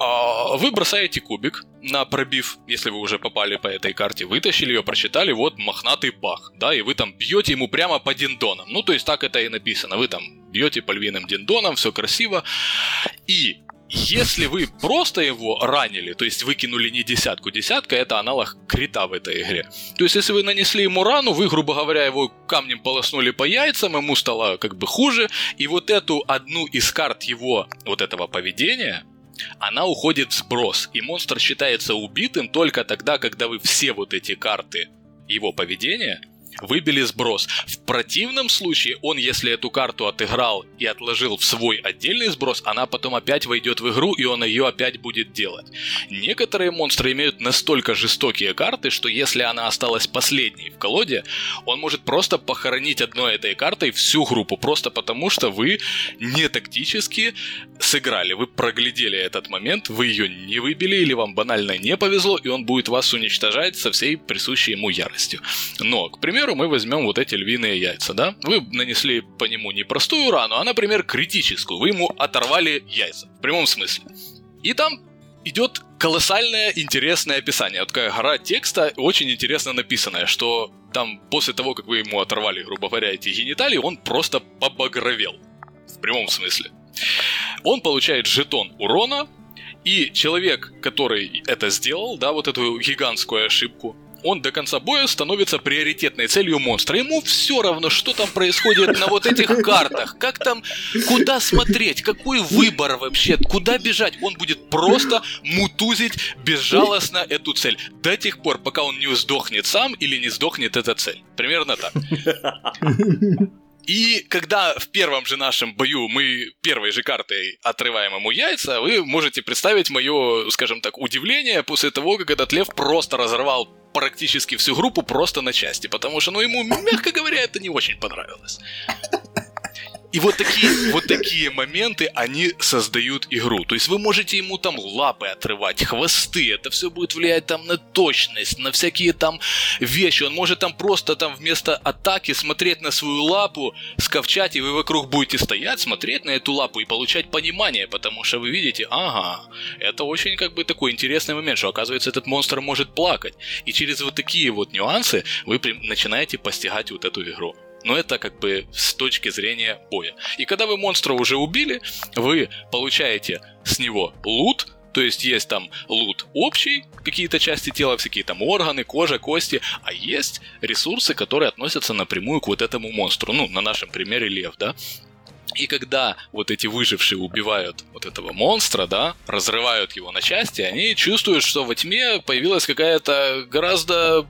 Э, вы бросаете кубик на пробив, если вы уже попали по этой карте, вытащили ее, прочитали, вот мохнатый бах, да, и вы там бьете ему прямо по диндонам. Ну, то есть так это и написано. Вы там бьете по львиным диндонам, все красиво. И если вы просто его ранили, то есть выкинули не десятку, десятка это аналог крита в этой игре. То есть если вы нанесли ему рану, вы, грубо говоря, его камнем полоснули по яйцам, ему стало как бы хуже, и вот эту одну из карт его вот этого поведения, она уходит в сброс, и монстр считается убитым только тогда, когда вы все вот эти карты его поведения выбили сброс. В противном случае он, если эту карту отыграл и отложил в свой отдельный сброс, она потом опять войдет в игру и он ее опять будет делать. Некоторые монстры имеют настолько жестокие карты, что если она осталась последней в колоде, он может просто похоронить одной этой картой всю группу, просто потому что вы не тактически сыграли, вы проглядели этот момент, вы ее не выбили или вам банально не повезло, и он будет вас уничтожать со всей присущей ему яростью. Но, к примеру, примеру, мы возьмем вот эти львиные яйца, да? Вы нанесли по нему не простую рану, а, например, критическую. Вы ему оторвали яйца, в прямом смысле. И там идет колоссальное интересное описание. Вот такая гора текста, очень интересно написанная, что там после того, как вы ему оторвали, грубо говоря, эти гениталии, он просто побагровел. В прямом смысле. Он получает жетон урона, и человек, который это сделал, да, вот эту гигантскую ошибку, он до конца боя становится приоритетной целью монстра. Ему все равно, что там происходит на вот этих картах, как там, куда смотреть, какой выбор вообще, куда бежать. Он будет просто мутузить безжалостно эту цель до тех пор, пока он не сдохнет сам или не сдохнет эта цель. Примерно так. И когда в первом же нашем бою мы первой же картой отрываем ему яйца, вы можете представить мое, скажем так, удивление после того, как этот лев просто разорвал практически всю группу просто на части, потому что, ну, ему, мягко говоря, это не очень понравилось. И вот такие, вот такие моменты, они создают игру. То есть вы можете ему там лапы отрывать, хвосты, это все будет влиять там на точность, на всякие там вещи. Он может там просто там вместо атаки смотреть на свою лапу, сковчать, и вы вокруг будете стоять, смотреть на эту лапу и получать понимание, потому что вы видите, ага, это очень как бы такой интересный момент, что оказывается этот монстр может плакать. И через вот такие вот нюансы вы начинаете постигать вот эту игру но это как бы с точки зрения боя. И когда вы монстра уже убили, вы получаете с него лут, то есть есть там лут общий, какие-то части тела, всякие там органы, кожа, кости, а есть ресурсы, которые относятся напрямую к вот этому монстру. Ну, на нашем примере лев, да. И когда вот эти выжившие убивают вот этого монстра, да, разрывают его на части, они чувствуют, что во тьме появилась какая-то гораздо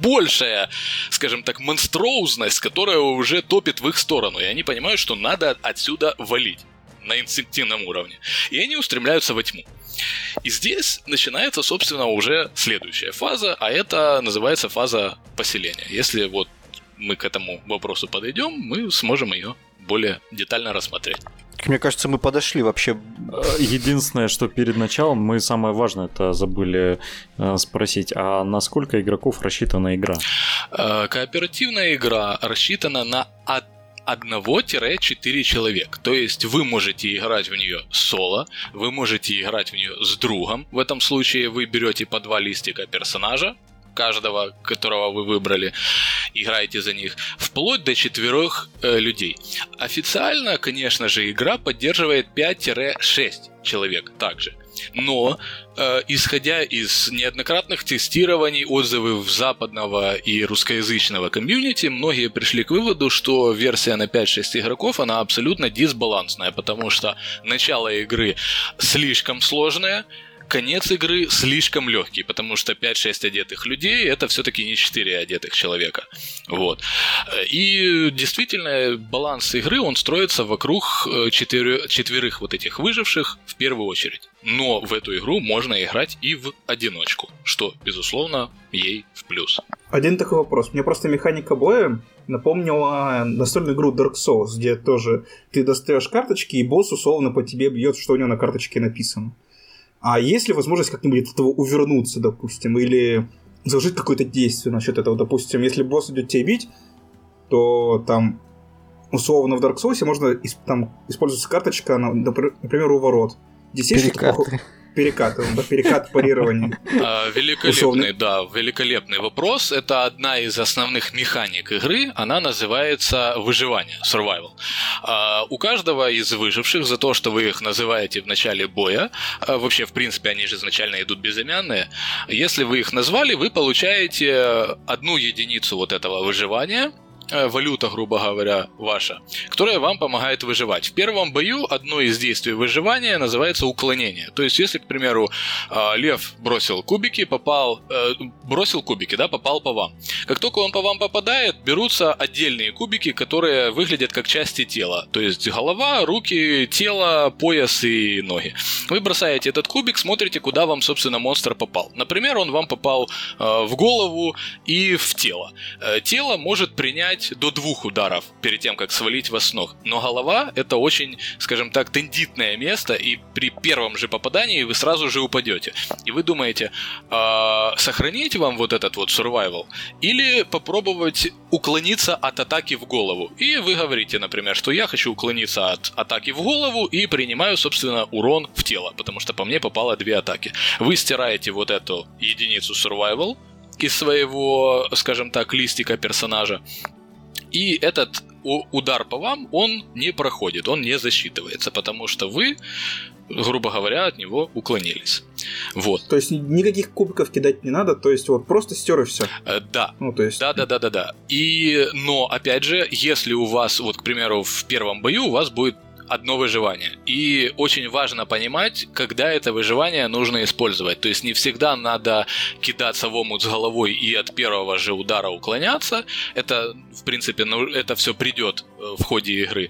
большая, скажем так, монстроузность, которая уже топит в их сторону. И они понимают, что надо отсюда валить на инстинктивном уровне. И они устремляются во тьму. И здесь начинается, собственно, уже следующая фаза, а это называется фаза поселения. Если вот мы к этому вопросу подойдем, мы сможем ее более детально рассмотреть. Мне кажется, мы подошли вообще. Э, единственное, что перед началом мы самое важное это забыли э, спросить, а насколько игроков рассчитана игра? Э, кооперативная игра рассчитана на от 1-4 человек. То есть вы можете играть в нее соло, вы можете играть в нее с другом. В этом случае вы берете по два листика персонажа, каждого, которого вы выбрали, играете за них, вплоть до четверых э, людей. Официально, конечно же, игра поддерживает 5-6 человек также. Но, э, исходя из неоднократных тестирований, отзывов западного и русскоязычного комьюнити, многие пришли к выводу, что версия на 5-6 игроков, она абсолютно дисбалансная, потому что начало игры слишком сложное, конец игры слишком легкий, потому что 5-6 одетых людей это все-таки не 4 одетых человека. Вот. И действительно, баланс игры, он строится вокруг э, четверы, четверых вот этих выживших в первую очередь. Но в эту игру можно играть и в одиночку, что, безусловно, ей в плюс. Один такой вопрос. Мне просто механика боя напомнила настольную игру Dark Souls, где тоже ты достаешь карточки, и босс условно по тебе бьет, что у него на карточке написано. А есть ли возможность как-нибудь от этого увернуться, допустим, или заложить какое-то действие насчет этого? Допустим, если босс идет тебя бить, то там условно в Dark Souls можно там использоваться карточка, например, у ворот. Здесь есть что-то перекат, перекат парирования. А, великолепный, да, великолепный вопрос. Это одна из основных механик игры. Она называется выживание, survival. А, у каждого из выживших за то, что вы их называете в начале боя, а, вообще, в принципе, они же изначально идут безымянные, если вы их назвали, вы получаете одну единицу вот этого выживания – валюта, грубо говоря, ваша, которая вам помогает выживать. В первом бою одно из действий выживания называется уклонение. То есть, если, к примеру, э, лев бросил кубики, попал, э, бросил кубики, да, попал по вам. Как только он по вам попадает, берутся отдельные кубики, которые выглядят как части тела. То есть голова, руки, тело, пояс и ноги. Вы бросаете этот кубик, смотрите, куда вам, собственно, монстр попал. Например, он вам попал в голову и в тело. Тело может принять принять до двух ударов перед тем, как свалить вас с ног. Но голова это очень, скажем так, тендитное место, и при первом же попадании вы сразу же упадете. И вы думаете, э, сохранить вам вот этот вот survival или попробовать уклониться от атаки в голову. И вы говорите, например, что я хочу уклониться от атаки в голову и принимаю, собственно, урон в тело, потому что по мне попало две атаки. Вы стираете вот эту единицу survival, из своего, скажем так, листика персонажа. И этот удар по вам, он не проходит, он не засчитывается, потому что вы, грубо говоря, от него уклонились. Вот. То есть никаких кубиков кидать не надо, то есть вот просто стер и все. Э, да. Ну, то есть... Да, да, да, да, да. И, но, опять же, если у вас, вот, к примеру, в первом бою у вас будет одно выживание. И очень важно понимать, когда это выживание нужно использовать. То есть не всегда надо кидаться в омут с головой и от первого же удара уклоняться. Это, в принципе, ну, это все придет э, в ходе игры.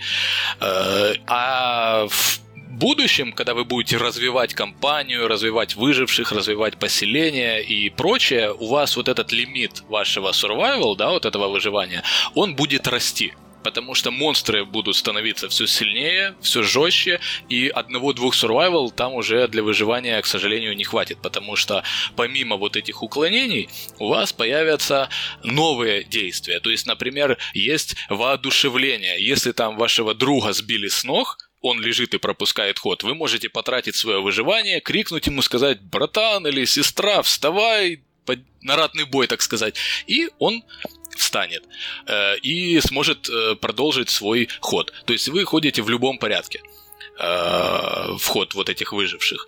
Э, а в будущем, когда вы будете развивать компанию, развивать выживших, развивать поселение и прочее, у вас вот этот лимит вашего survival, да, вот этого выживания, он будет расти потому что монстры будут становиться все сильнее, все жестче, и одного-двух survival там уже для выживания, к сожалению, не хватит, потому что помимо вот этих уклонений у вас появятся новые действия. То есть, например, есть воодушевление. Если там вашего друга сбили с ног, он лежит и пропускает ход, вы можете потратить свое выживание, крикнуть ему, сказать «братан» или «сестра, вставай», на ратный бой, так сказать, и он встанет э, и сможет э, продолжить свой ход. То есть вы ходите в любом порядке э, вход вот этих выживших.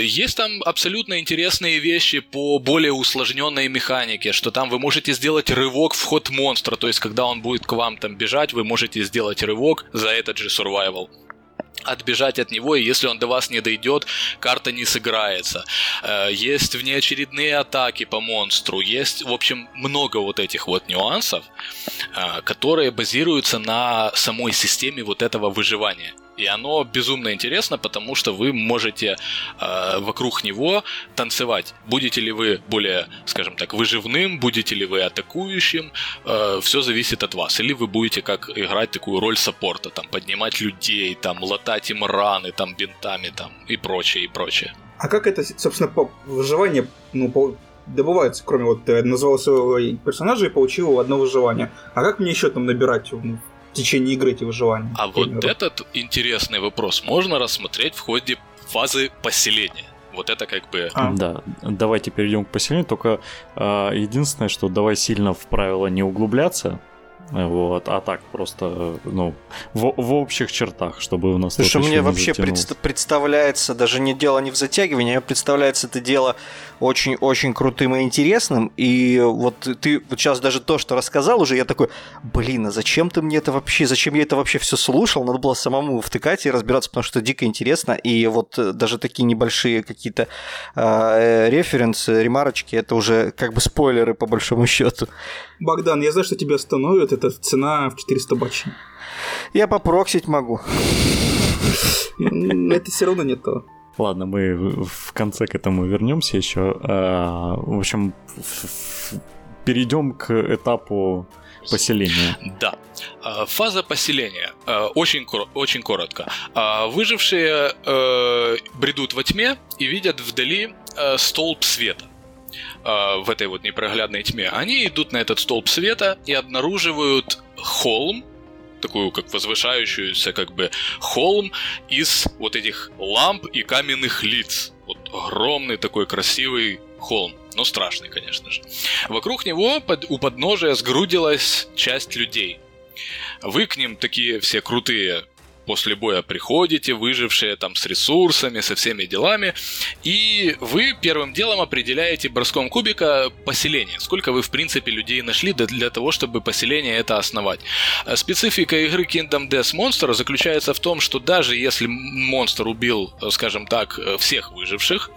Есть там абсолютно интересные вещи по более усложненной механике, что там вы можете сделать рывок в ход монстра, то есть когда он будет к вам там бежать, вы можете сделать рывок за этот же survival отбежать от него, и если он до вас не дойдет, карта не сыграется. Э, есть внеочередные атаки по монстру, есть, в общем, много вот этих вот нюансов, э, которые базируются на самой системе вот этого выживания. И оно безумно интересно, потому что вы можете э, вокруг него танцевать. Будете ли вы более, скажем так, выживным, будете ли вы атакующим, э, все зависит от вас. Или вы будете как играть такую роль саппорта, там, поднимать людей, там, латать им раны, там, бинтами, там, и прочее, и прочее. А как это, собственно, по выживанию, ну, по добывается, кроме вот ты назвал своего персонажа и получил одно выживание. А как мне еще там набирать ну, течение игры эти выживания. А вот этот интересный вопрос можно рассмотреть в ходе фазы поселения. Вот это как бы... А. Да, давайте перейдем к поселению, только э, единственное, что давай сильно в правила не углубляться, вот, а так просто, ну, в, в общих чертах, чтобы у нас... Слушай, мне вообще предста- представляется, даже не дело не в затягивании, а представляется это дело очень-очень крутым и интересным, и вот ты вот сейчас даже то, что рассказал уже, я такой, блин, а зачем ты мне это вообще, зачем я это вообще все слушал, надо было самому втыкать и разбираться, потому что дико интересно, и вот даже такие небольшие какие-то э, референсы, ремарочки, это уже как бы спойлеры по большому счету. Богдан, я знаю, что тебя остановят, это цена в 400 баксов. Я попроксить могу. Это все равно не то. Ладно, мы в конце к этому вернемся еще. А, в общем, перейдем к этапу поселения. Да. А, фаза поселения. А, очень, очень коротко. Выжившие э, бредут во тьме и видят вдали э, столб света в этой вот непроглядной тьме, они идут на этот столб света и обнаруживают холм, такую как возвышающуюся как бы холм из вот этих ламп и каменных лиц. Вот огромный такой красивый холм, но страшный, конечно же. Вокруг него под, у подножия сгрудилась часть людей. Вы к ним такие все крутые после боя приходите, выжившие там с ресурсами, со всеми делами, и вы первым делом определяете броском кубика поселение. Сколько вы, в принципе, людей нашли для того, чтобы поселение это основать. А специфика игры Kingdom Death Monster заключается в том, что даже если монстр убил, скажем так, всех выживших,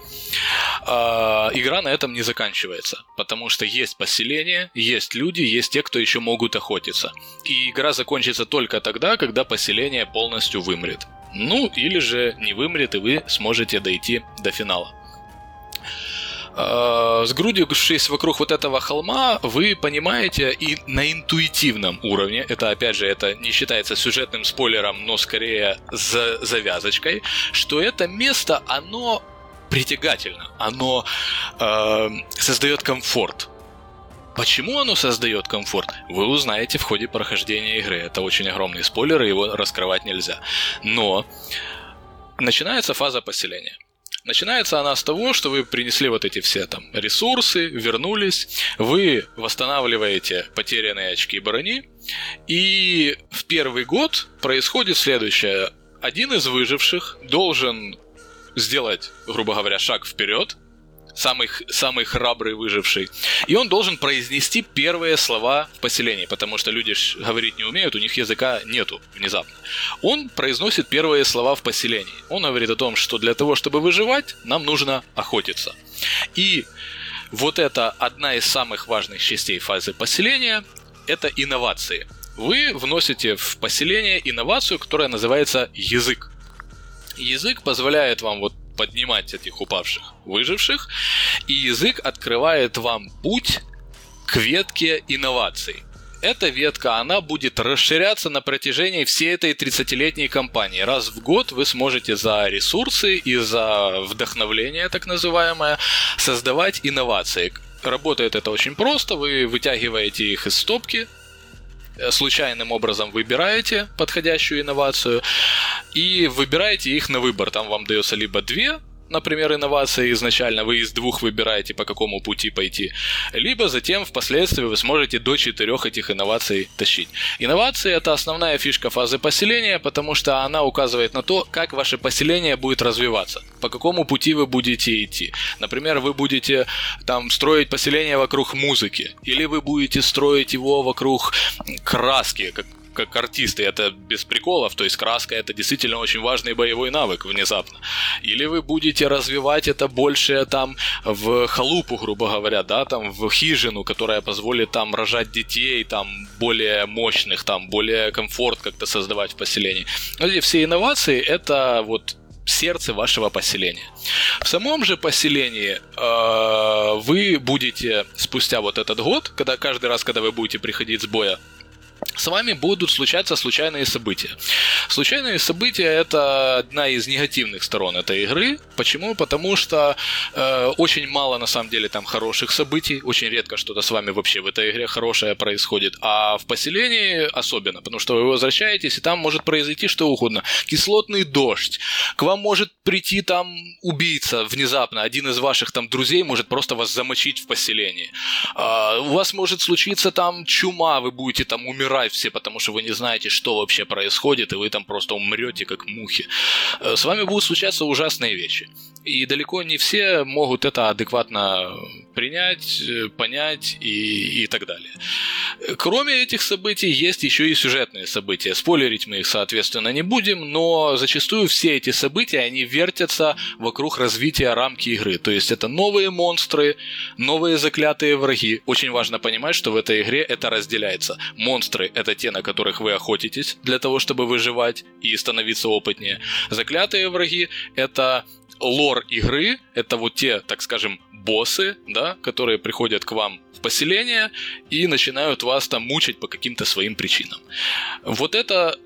игра на этом не заканчивается, потому что есть поселение, есть люди, есть те, кто еще могут охотиться. И игра закончится только тогда, когда поселение полностью полностью вымрет. Ну, или же не вымрет, и вы сможете дойти до финала. А, сгрудившись вокруг вот этого холма, вы понимаете и на интуитивном уровне, это опять же, это не считается сюжетным спойлером, но скорее за завязочкой, что это место, оно притягательно, оно э, создает комфорт. Почему оно создает комфорт, вы узнаете в ходе прохождения игры. Это очень огромный спойлер, его раскрывать нельзя. Но начинается фаза поселения. Начинается она с того, что вы принесли вот эти все там ресурсы, вернулись, вы восстанавливаете потерянные очки брони, и в первый год происходит следующее. Один из выживших должен сделать, грубо говоря, шаг вперед, самый, самый храбрый выживший. И он должен произнести первые слова в поселении, потому что люди говорить не умеют, у них языка нету внезапно. Он произносит первые слова в поселении. Он говорит о том, что для того, чтобы выживать, нам нужно охотиться. И вот это одна из самых важных частей фазы поселения – это инновации. Вы вносите в поселение инновацию, которая называется язык. Язык позволяет вам вот поднимать этих упавших выживших, и язык открывает вам путь к ветке инноваций. эта ветка, она будет расширяться на протяжении всей этой 30-летней кампании. Раз в год вы сможете за ресурсы и за вдохновление, так называемое, создавать инновации. Работает это очень просто, вы вытягиваете их из стопки, случайным образом выбираете подходящую инновацию и выбираете их на выбор. Там вам дается либо две например, инновации изначально, вы из двух выбираете, по какому пути пойти, либо затем впоследствии вы сможете до четырех этих инноваций тащить. Инновации – это основная фишка фазы поселения, потому что она указывает на то, как ваше поселение будет развиваться, по какому пути вы будете идти. Например, вы будете там строить поселение вокруг музыки, или вы будете строить его вокруг краски, как как артисты, это без приколов, то есть краска это действительно очень важный боевой навык внезапно. Или вы будете развивать это больше там в халупу, грубо говоря, да, там в хижину, которая позволит там рожать детей, там более мощных, там более комфорт как-то создавать в поселении. Эти все инновации это вот сердце вашего поселения. В самом же поселении э, вы будете спустя вот этот год, когда каждый раз, когда вы будете приходить с боя, с вами будут случаться случайные события. Случайные события это одна из негативных сторон этой игры. Почему? Потому что э, очень мало на самом деле там хороших событий, очень редко что-то с вами вообще в этой игре хорошее происходит. А в поселении особенно, потому что вы возвращаетесь, и там может произойти что угодно. Кислотный дождь. К вам может прийти там убийца внезапно, один из ваших там друзей может просто вас замочить в поселении. Э, у вас может случиться там чума, вы будете там умирать умирать все, потому что вы не знаете, что вообще происходит, и вы там просто умрете, как мухи. Э, с вами будут случаться ужасные вещи. И далеко не все могут это адекватно принять, э, понять и, и так далее. Кроме этих событий есть еще и сюжетные события. Спойлерить мы их, соответственно, не будем, но зачастую все эти события, они вертятся вокруг развития рамки игры. То есть это новые монстры, новые заклятые враги. Очень важно понимать, что в этой игре это разделяется. Монстры – это те, на которых вы охотитесь для того, чтобы выживать и становиться опытнее. Заклятые враги – это лор игры, это вот те, так скажем, боссы, да, которые приходят к вам в поселение и начинают вас там мучить по каким-то своим причинам. Вот это,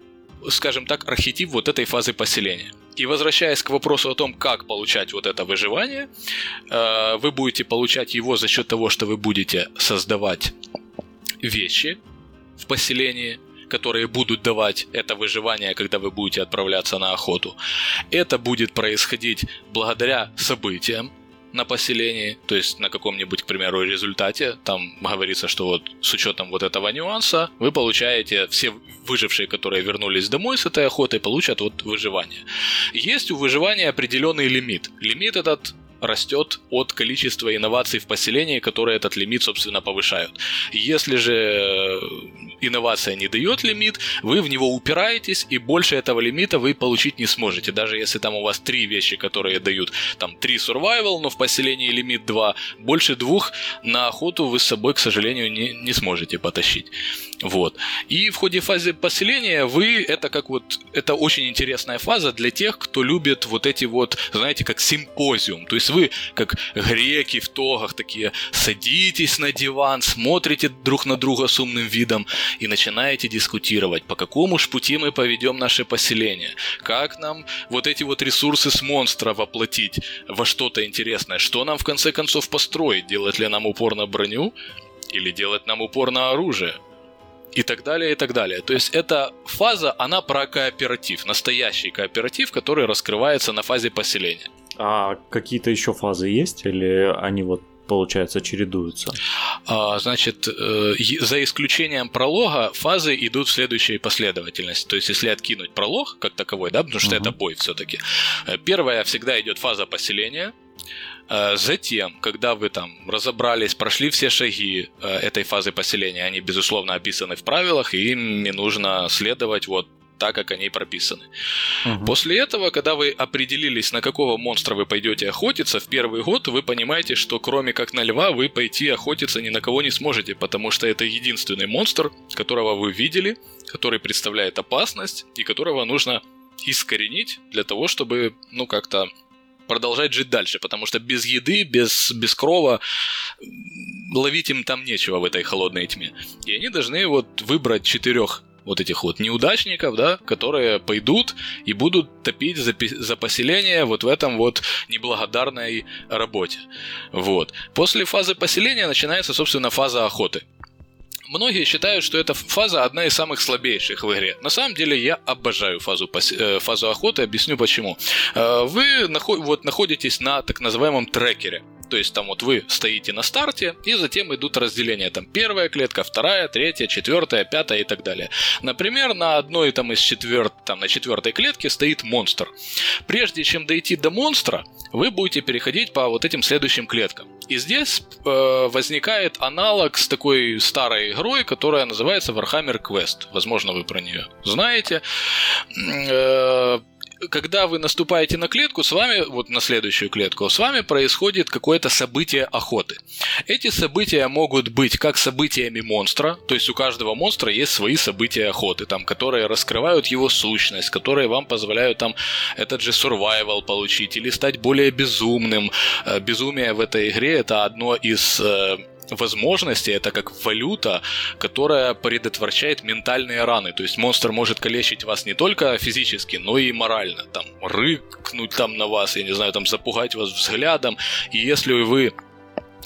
скажем так, архетип вот этой фазы поселения. И возвращаясь к вопросу о том, как получать вот это выживание, э, вы будете получать его за счет того, что вы будете создавать вещи в поселении, которые будут давать это выживание, когда вы будете отправляться на охоту. Это будет происходить благодаря событиям, на поселении, то есть на каком-нибудь, к примеру, результате, там говорится, что вот с учетом вот этого нюанса вы получаете, все выжившие, которые вернулись домой с этой охотой, получат вот выживание. Есть у выживания определенный лимит. Лимит этот растет от количества инноваций в поселении, которые этот лимит, собственно, повышают. Если же инновация не дает лимит, вы в него упираетесь, и больше этого лимита вы получить не сможете. Даже если там у вас три вещи, которые дают там три survival, но в поселении лимит 2, больше двух на охоту вы с собой, к сожалению, не, не сможете потащить. Вот. И в ходе фазы поселения вы, это как вот, это очень интересная фаза для тех, кто любит вот эти вот, знаете, как симпозиум. То есть вы, как греки в тогах, такие садитесь на диван, смотрите друг на друга с умным видом и начинаете дискутировать, по какому ж пути мы поведем наше поселение, как нам вот эти вот ресурсы с монстра воплотить во что-то интересное, что нам в конце концов построить, делать ли нам упор на броню или делать нам упор на оружие и так далее, и так далее. То есть эта фаза, она про кооператив, настоящий кооператив, который раскрывается на фазе поселения. А какие-то еще фазы есть, или они вот получается, чередуются? А, значит, э, за исключением пролога, фазы идут в следующей последовательности. То есть, если откинуть пролог как таковой, да, потому что угу. это бой все-таки. Э, первая всегда идет фаза поселения. Э, затем, когда вы там разобрались, прошли все шаги этой фазы поселения, они, безусловно, описаны в правилах, и ими нужно следовать вот так, как они прописаны. Угу. После этого, когда вы определились, на какого монстра вы пойдете охотиться, в первый год вы понимаете, что кроме как на льва вы пойти охотиться ни на кого не сможете, потому что это единственный монстр, которого вы видели, который представляет опасность и которого нужно искоренить для того, чтобы, ну, как-то продолжать жить дальше, потому что без еды, без, без крова ловить им там нечего в этой холодной тьме. И они должны вот выбрать четырех вот этих вот неудачников, да, которые пойдут и будут топить за, за поселение вот в этом вот неблагодарной работе. Вот. После фазы поселения начинается, собственно, фаза охоты. Многие считают, что эта фаза одна из самых слабейших в игре. На самом деле я обожаю фазу, э, фазу охоты, объясню почему. Э, вы вот, находитесь на так называемом трекере. То есть там вот вы стоите на старте, и затем идут разделения. Там первая клетка, вторая, третья, четвертая, пятая и так далее. Например, на одной там из четверт, там на четвертой клетке стоит монстр. Прежде чем дойти до монстра, вы будете переходить по вот этим следующим клеткам. И здесь э, возникает аналог с такой старой игрой, которая называется Warhammer Quest. Возможно, вы про нее знаете. Э, когда вы наступаете на клетку, с вами, вот на следующую клетку, с вами происходит какое-то событие охоты. Эти события могут быть как событиями монстра, то есть у каждого монстра есть свои события охоты, там, которые раскрывают его сущность, которые вам позволяют там этот же survival получить или стать более безумным. Э, безумие в этой игре это одно из э, возможности, это как валюта, которая предотвращает ментальные раны. То есть монстр может калечить вас не только физически, но и морально. Там рыкнуть там на вас, я не знаю, там запугать вас взглядом. И если вы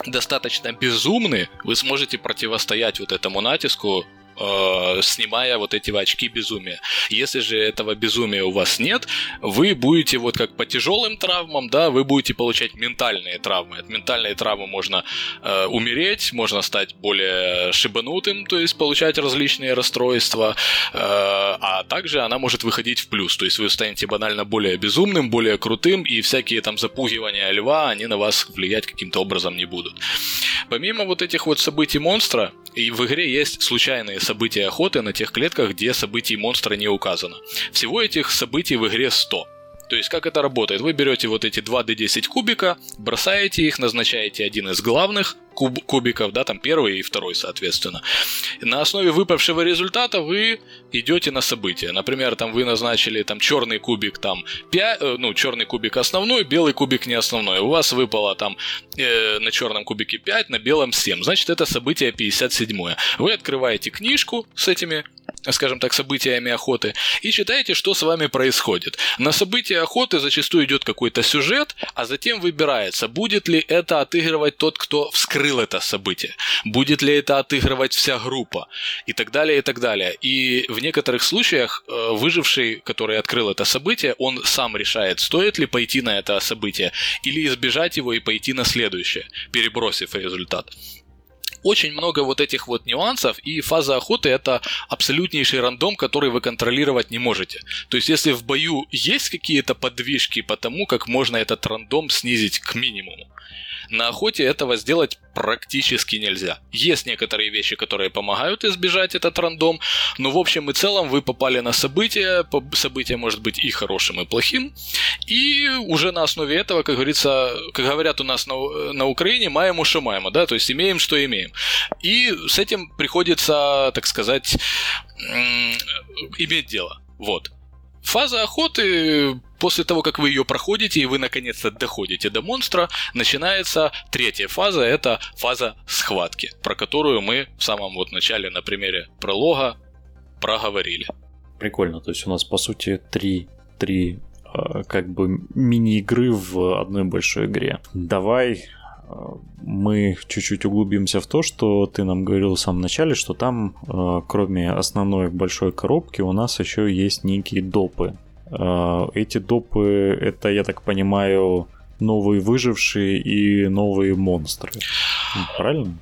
достаточно безумны, вы сможете противостоять вот этому натиску э, снимая вот эти очки безумия. Если же этого безумия у вас нет, вы будете вот как по тяжелым травмам, да, вы будете получать ментальные травмы. От ментальной травмы можно э, умереть, можно стать более шибанутым, то есть получать различные расстройства, э, а также она может выходить в плюс, то есть вы станете банально более безумным, более крутым, и всякие там запугивания льва, они на вас влиять каким-то образом не будут. Помимо вот этих вот событий монстра, и в игре есть случайные события охоты на тех клетках, где событий монстра не указано. Всего этих событий в игре 100. То есть как это работает? Вы берете вот эти 2d10 кубика, бросаете их, назначаете один из главных куб- кубиков, да, там первый и второй, соответственно. На основе выпавшего результата вы идете на события. Например, там вы назначили там черный кубик, там 5, э, ну, черный кубик основной, белый кубик не основной. У вас выпало там э, на черном кубике 5, на белом 7. Значит, это событие 57. Вы открываете книжку с этими скажем так, событиями охоты, и читаете, что с вами происходит. На события охоты зачастую идет какой-то сюжет, а затем выбирается, будет ли это отыгрывать тот, кто вскрыл это событие, будет ли это отыгрывать вся группа, и так далее, и так далее. И в некоторых случаях э, выживший, который открыл это событие, он сам решает, стоит ли пойти на это событие, или избежать его и пойти на следующее, перебросив результат очень много вот этих вот нюансов, и фаза охоты это абсолютнейший рандом, который вы контролировать не можете. То есть, если в бою есть какие-то подвижки по тому, как можно этот рандом снизить к минимуму, на охоте этого сделать практически нельзя. Есть некоторые вещи, которые помогают избежать этот рандом, но в общем и целом вы попали на событие, событие может быть и хорошим, и плохим, и уже на основе этого, как говорится, как говорят у нас на, на Украине, маем уши маемо, да, то есть имеем, что имеем. И с этим приходится, так сказать, иметь дело. Вот. Фаза охоты, после того, как вы ее проходите и вы наконец-то доходите до монстра, начинается третья фаза, это фаза схватки, про которую мы в самом вот начале на примере пролога проговорили. Прикольно, то есть у нас по сути три, три э, как бы мини-игры в одной большой игре. Давай мы чуть-чуть углубимся в то, что ты нам говорил в самом начале, что там, э, кроме основной большой коробки, у нас еще есть некие допы. Э, эти допы, это, я так понимаю, новые выжившие и новые монстры. Правильно?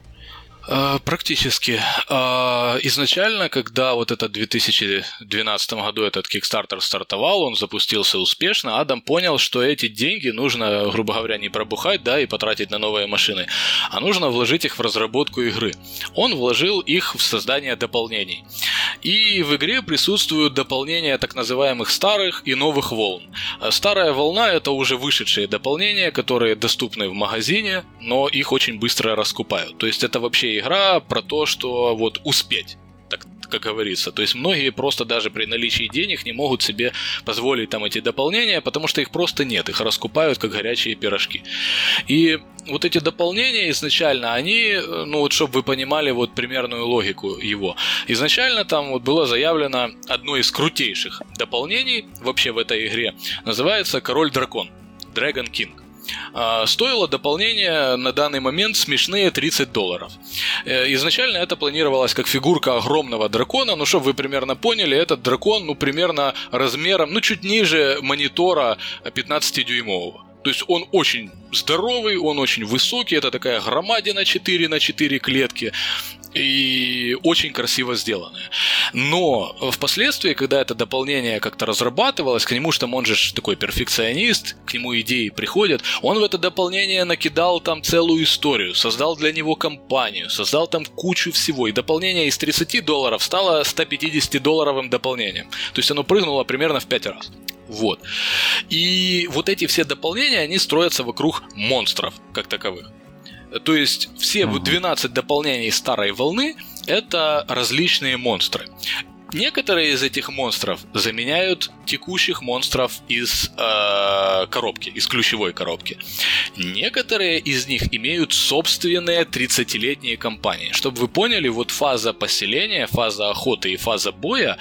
Э, практически. Э, изначально, когда вот этот в 2012 году этот Kickstarter стартовал, он запустился успешно, Адам понял, что эти деньги нужно, грубо говоря, не пробухать, да, и потратить на новые машины, а нужно вложить их в разработку игры. Он вложил их в создание дополнений. И в игре присутствуют дополнения так называемых старых и новых волн. Э, старая волна это уже вышедшие дополнения, которые доступны в магазине, но их очень быстро раскупают. То есть это вообще игра про то, что вот успеть так, как говорится. То есть многие просто даже при наличии денег не могут себе позволить там эти дополнения, потому что их просто нет, их раскупают как горячие пирожки. И вот эти дополнения изначально, они, ну вот чтобы вы понимали вот примерную логику его, изначально там вот было заявлено одно из крутейших дополнений вообще в этой игре, называется Король Дракон, Dragon King. А, стоило дополнение на данный момент смешные 30 долларов. Э, изначально это планировалось как фигурка огромного дракона, но чтобы вы примерно поняли, этот дракон, ну, примерно размером, ну, чуть ниже монитора 15-дюймового. То есть он очень здоровый, он очень высокий, это такая громадина 4 на 4 клетки и очень красиво сделанное. Но впоследствии, когда это дополнение как-то разрабатывалось, к нему, что он же такой перфекционист, к нему идеи приходят, он в это дополнение накидал там целую историю, создал для него компанию, создал там кучу всего, и дополнение из 30 долларов стало 150 долларовым дополнением. То есть оно прыгнуло примерно в 5 раз. Вот. И вот эти все дополнения, они строятся вокруг монстров, как таковых. То есть все uh 12 дополнений старой волны это различные монстры. Некоторые из этих монстров заменяют текущих монстров из э, коробки, из ключевой коробки. Некоторые из них имеют собственные 30-летние кампании. Чтобы вы поняли, вот фаза поселения, фаза охоты и фаза боя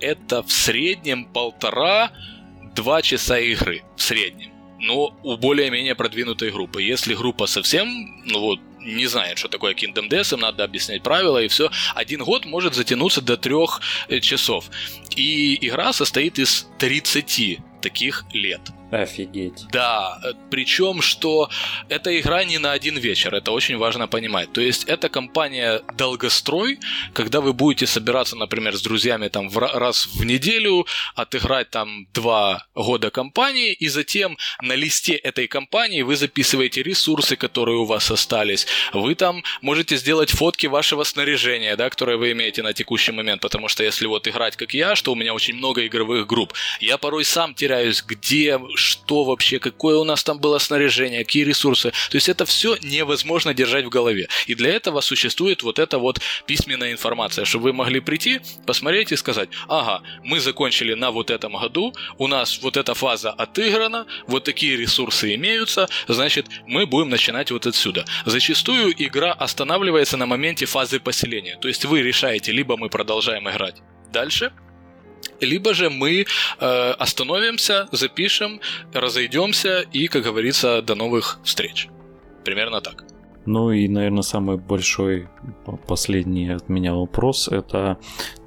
это в среднем полтора-два часа игры. В среднем но у более-менее продвинутой группы. Если группа совсем, ну вот, не знает, что такое Kingdom Death, им надо объяснять правила и все. Один год может затянуться до трех э, часов. И игра состоит из 30 таких лет. Офигеть. Да, э, причем, что эта игра не на один вечер, это очень важно понимать. То есть, это компания долгострой, когда вы будете собираться, например, с друзьями там в раз в неделю, отыграть там два года компании, и затем на листе этой компании вы записываете ресурсы, которые у вас остались. Вы там можете сделать фотки вашего снаряжения, да, которое вы имеете на текущий момент, потому что если вот играть как я, что у меня очень много игровых групп, я порой сам теряюсь, где что вообще, какое у нас там было снаряжение, какие ресурсы. То есть это все невозможно держать в голове. И для этого существует вот эта вот письменная информация, чтобы вы могли прийти, посмотреть и сказать, ага, мы закончили на вот этом году, у нас вот эта фаза отыграна, вот такие ресурсы имеются, значит, мы будем начинать вот отсюда. Зачастую игра останавливается на моменте фазы поселения. То есть вы решаете, либо мы продолжаем играть дальше, либо же мы э, остановимся, запишем, разойдемся и, как говорится, до новых встреч. Примерно так. Ну и, наверное, самый большой последний от меня вопрос это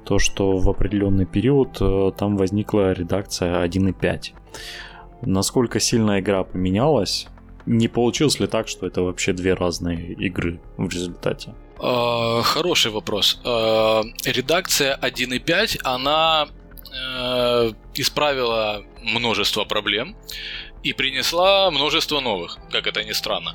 то, что в определенный период э, там возникла редакция 1.5. Насколько сильно игра поменялась? Не получилось ли так, что это вообще две разные игры в результате? Э, хороший вопрос. Э, редакция 1.5, она э, исправила множество проблем и принесла множество новых, как это ни странно.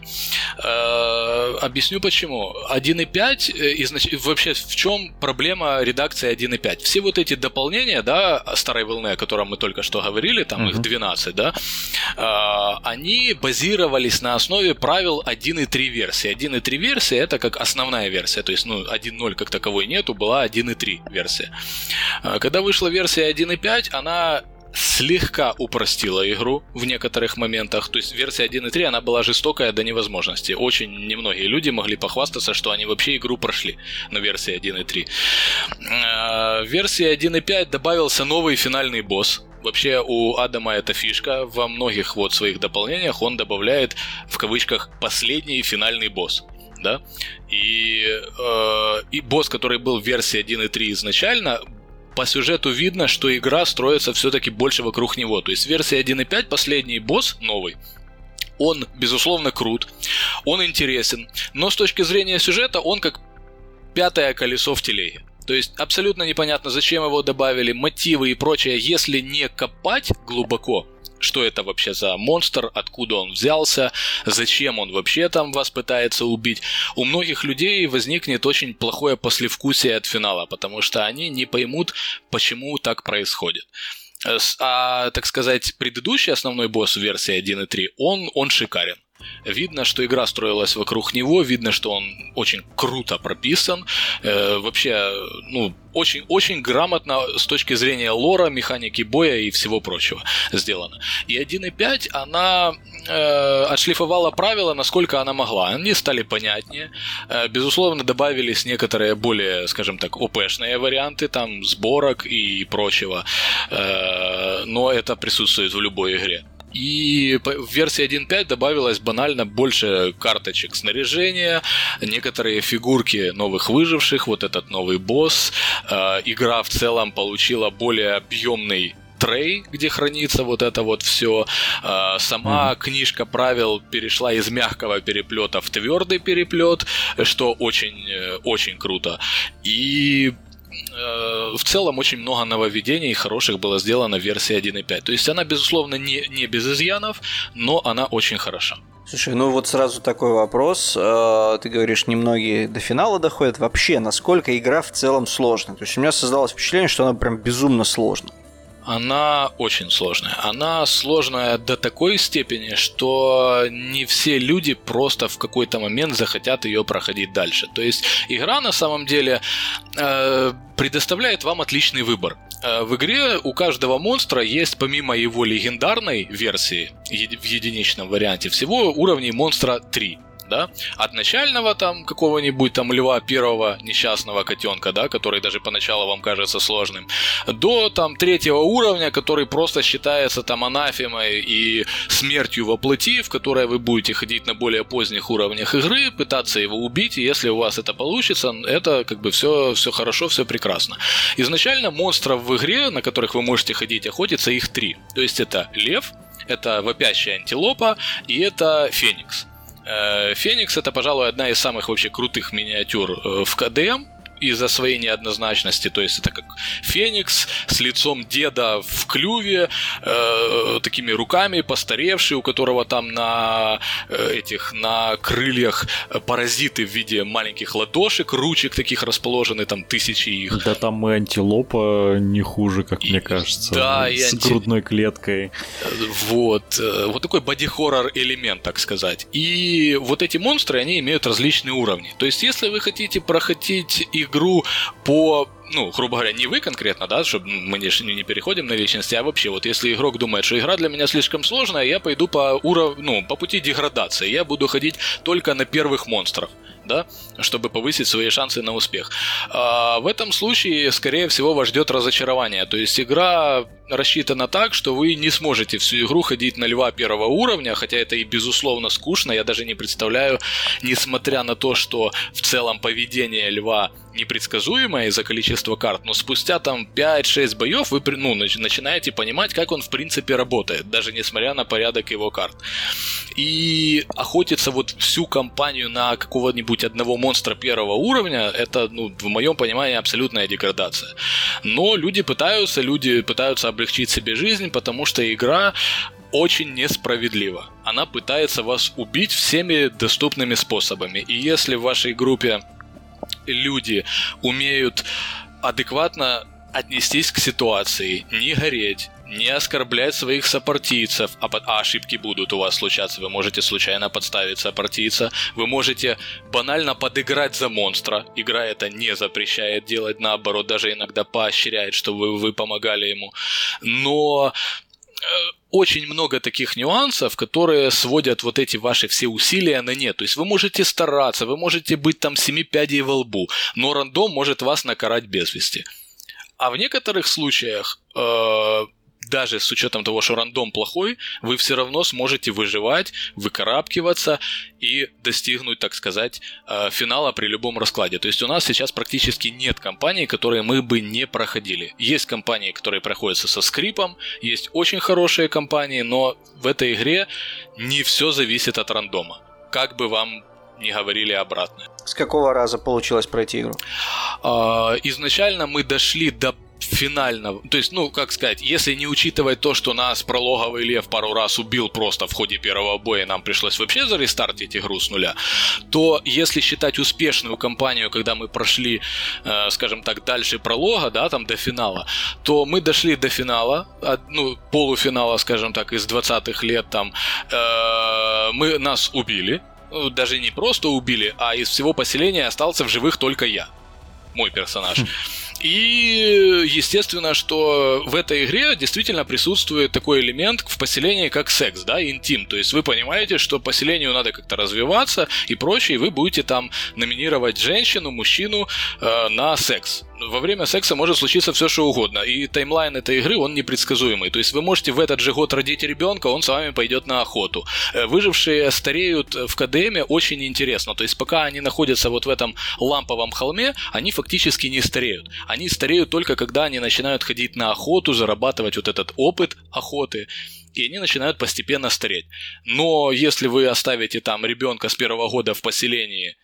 Э, объясню почему. 1.5, э, изнач... вообще в чем проблема редакции 1.5? Все вот эти дополнения, да, старой волны, о котором мы только что говорили, там uh-huh. их 12, да, э, они базировались на основе правил 1.3 версии. 1.3 версия это как основная версия, то есть, ну, 1.0 как таковой нету, была 1.3 версия. Когда вышла версия 1.5, она слегка упростила игру в некоторых моментах. То есть версия 1.3 она была жестокая до невозможности. Очень немногие люди могли похвастаться, что они вообще игру прошли на версии 1.3. В версии 1.5 добавился новый финальный босс, Вообще у Адама эта фишка. Во многих вот своих дополнениях он добавляет в кавычках последний финальный босс. Да? И, э, и босс, который был в версии 1.3 изначально, по сюжету видно, что игра строится все-таки больше вокруг него. То есть версия 1.5, последний босс новый, он, безусловно, крут, он интересен, но с точки зрения сюжета он как пятое колесо в телеге. То есть абсолютно непонятно, зачем его добавили, мотивы и прочее, если не копать глубоко, что это вообще за монстр, откуда он взялся, зачем он вообще там вас пытается убить, у многих людей возникнет очень плохое послевкусие от финала, потому что они не поймут, почему так происходит. А, так сказать, предыдущий основной босс в версии 1.3, он, он шикарен. Видно, что игра строилась вокруг него, видно, что он очень круто прописан. Э, вообще, ну, очень-очень грамотно с точки зрения лора, механики боя и всего прочего сделано. И 1.5 она э, отшлифовала правила, насколько она могла. Они стали понятнее. Э, безусловно, добавились некоторые более, скажем так, ОПшные варианты, там, сборок и прочего. Э, но это присутствует в любой игре. И в версии 1.5 добавилось банально больше карточек снаряжения, некоторые фигурки новых выживших, вот этот новый босс. Э, игра в целом получила более объемный трей, где хранится вот это вот все. Э, сама mm-hmm. книжка правил перешла из мягкого переплета в твердый переплет, что очень, э, круто. И в целом очень много нововведений хороших было сделано в версии 1.5. То есть она, безусловно, не, не без изъянов, но она очень хороша. Слушай, ну вот сразу такой вопрос. Э, ты говоришь, немногие до финала доходят. Вообще, насколько игра в целом сложная? То есть у меня создалось впечатление, что она прям безумно сложная она очень сложная. Она сложная до такой степени, что не все люди просто в какой-то момент захотят ее проходить дальше. То есть игра на самом деле э, предоставляет вам отличный выбор. Э, в игре у каждого монстра есть, помимо его легендарной версии в единичном варианте, всего уровней монстра 3 да, от начального там какого-нибудь там льва первого несчастного котенка, да, который даже поначалу вам кажется сложным, до там третьего уровня, который просто считается там анафемой и смертью во плоти, в которой вы будете ходить на более поздних уровнях игры, пытаться его убить, и если у вас это получится, это как бы все, все хорошо, все прекрасно. Изначально монстров в игре, на которых вы можете ходить охотиться, их три. То есть это лев, это вопящая антилопа и это феникс. Э, Феникс это, пожалуй, одна из самых вообще крутых миниатюр э, в КДМ из-за своей неоднозначности. То есть это как Феникс с лицом деда в клюве, э, такими руками постаревший, у которого там на э, этих на крыльях паразиты в виде маленьких ладошек, ручек таких расположены, там тысячи их. Да там и антилопа не хуже, как и, мне кажется. Да, с анти... грудной клеткой. Вот. Э, вот такой боди-хоррор элемент, так сказать. И вот эти монстры, они имеют различные уровни. То есть, если вы хотите проходить их игру по ну, грубо говоря, не вы конкретно, да, чтобы мы не, не переходим на личности, а вообще, вот если игрок думает, что игра для меня слишком сложная, я пойду по уровню, ну, по пути деградации, я буду ходить только на первых монстров да, чтобы повысить свои шансы на успех. А в этом случае, скорее всего, вас ждет разочарование. То есть игра рассчитана так, что вы не сможете всю игру ходить на льва первого уровня, хотя это и безусловно скучно. Я даже не представляю, несмотря на то, что в целом поведение льва непредсказуемое из-за количества карт, но спустя там 5-6 боев вы ну, начинаете понимать, как он в принципе работает, даже несмотря на порядок его карт. И охотиться вот всю кампанию на какого-нибудь одного монстра первого уровня, это, ну, в моем понимании, абсолютная деградация. Но люди пытаются, люди пытаются облегчить себе жизнь, потому что игра очень несправедлива. Она пытается вас убить всеми доступными способами. И если в вашей группе люди умеют адекватно отнестись к ситуации, не гореть, не оскорблять своих сопартийцев, а, а ошибки будут у вас случаться, вы можете случайно подставить сопартийца, вы можете банально подыграть за монстра, игра это не запрещает делать, наоборот, даже иногда поощряет, чтобы вы, вы помогали ему, но э, очень много таких нюансов, которые сводят вот эти ваши все усилия на нет. То есть вы можете стараться, вы можете быть там семи пядей во лбу, но рандом может вас накарать без вести. А в некоторых случаях э, даже с учетом того, что рандом плохой, вы все равно сможете выживать, выкарабкиваться и достигнуть, так сказать, э, финала при любом раскладе. То есть у нас сейчас практически нет компаний, которые мы бы не проходили. Есть компании, которые проходятся со скрипом, есть очень хорошие компании, но в этой игре не все зависит от рандома. Как бы вам не говорили обратно. С какого раза получилось пройти игру? А, изначально мы дошли до финального, то есть, ну, как сказать, если не учитывать то, что нас прологовый лев пару раз убил просто в ходе первого боя, нам пришлось вообще зарестартить игру с нуля, то если считать успешную кампанию, когда мы прошли, э, скажем так, дальше пролога, да, там до финала, то мы дошли до финала, от, ну, полуфинала, скажем так, из 20-х лет там, э, мы нас убили, ну, даже не просто убили, а из всего поселения остался в живых только я, мой персонаж. И естественно, что в этой игре действительно присутствует такой элемент в поселении, как секс, да, интим. То есть вы понимаете, что поселению надо как-то развиваться и прочее, и вы будете там номинировать женщину, мужчину э, на секс во время секса может случиться все, что угодно. И таймлайн этой игры, он непредсказуемый. То есть вы можете в этот же год родить ребенка, он с вами пойдет на охоту. Э, выжившие стареют в КДМе очень интересно. То есть пока они находятся вот в этом ламповом холме, они фактически не стареют. Они стареют только когда они начинают ходить на охоту, зарабатывать вот этот опыт охоты и они начинают постепенно стареть. Но если вы оставите там ребенка с первого года в поселении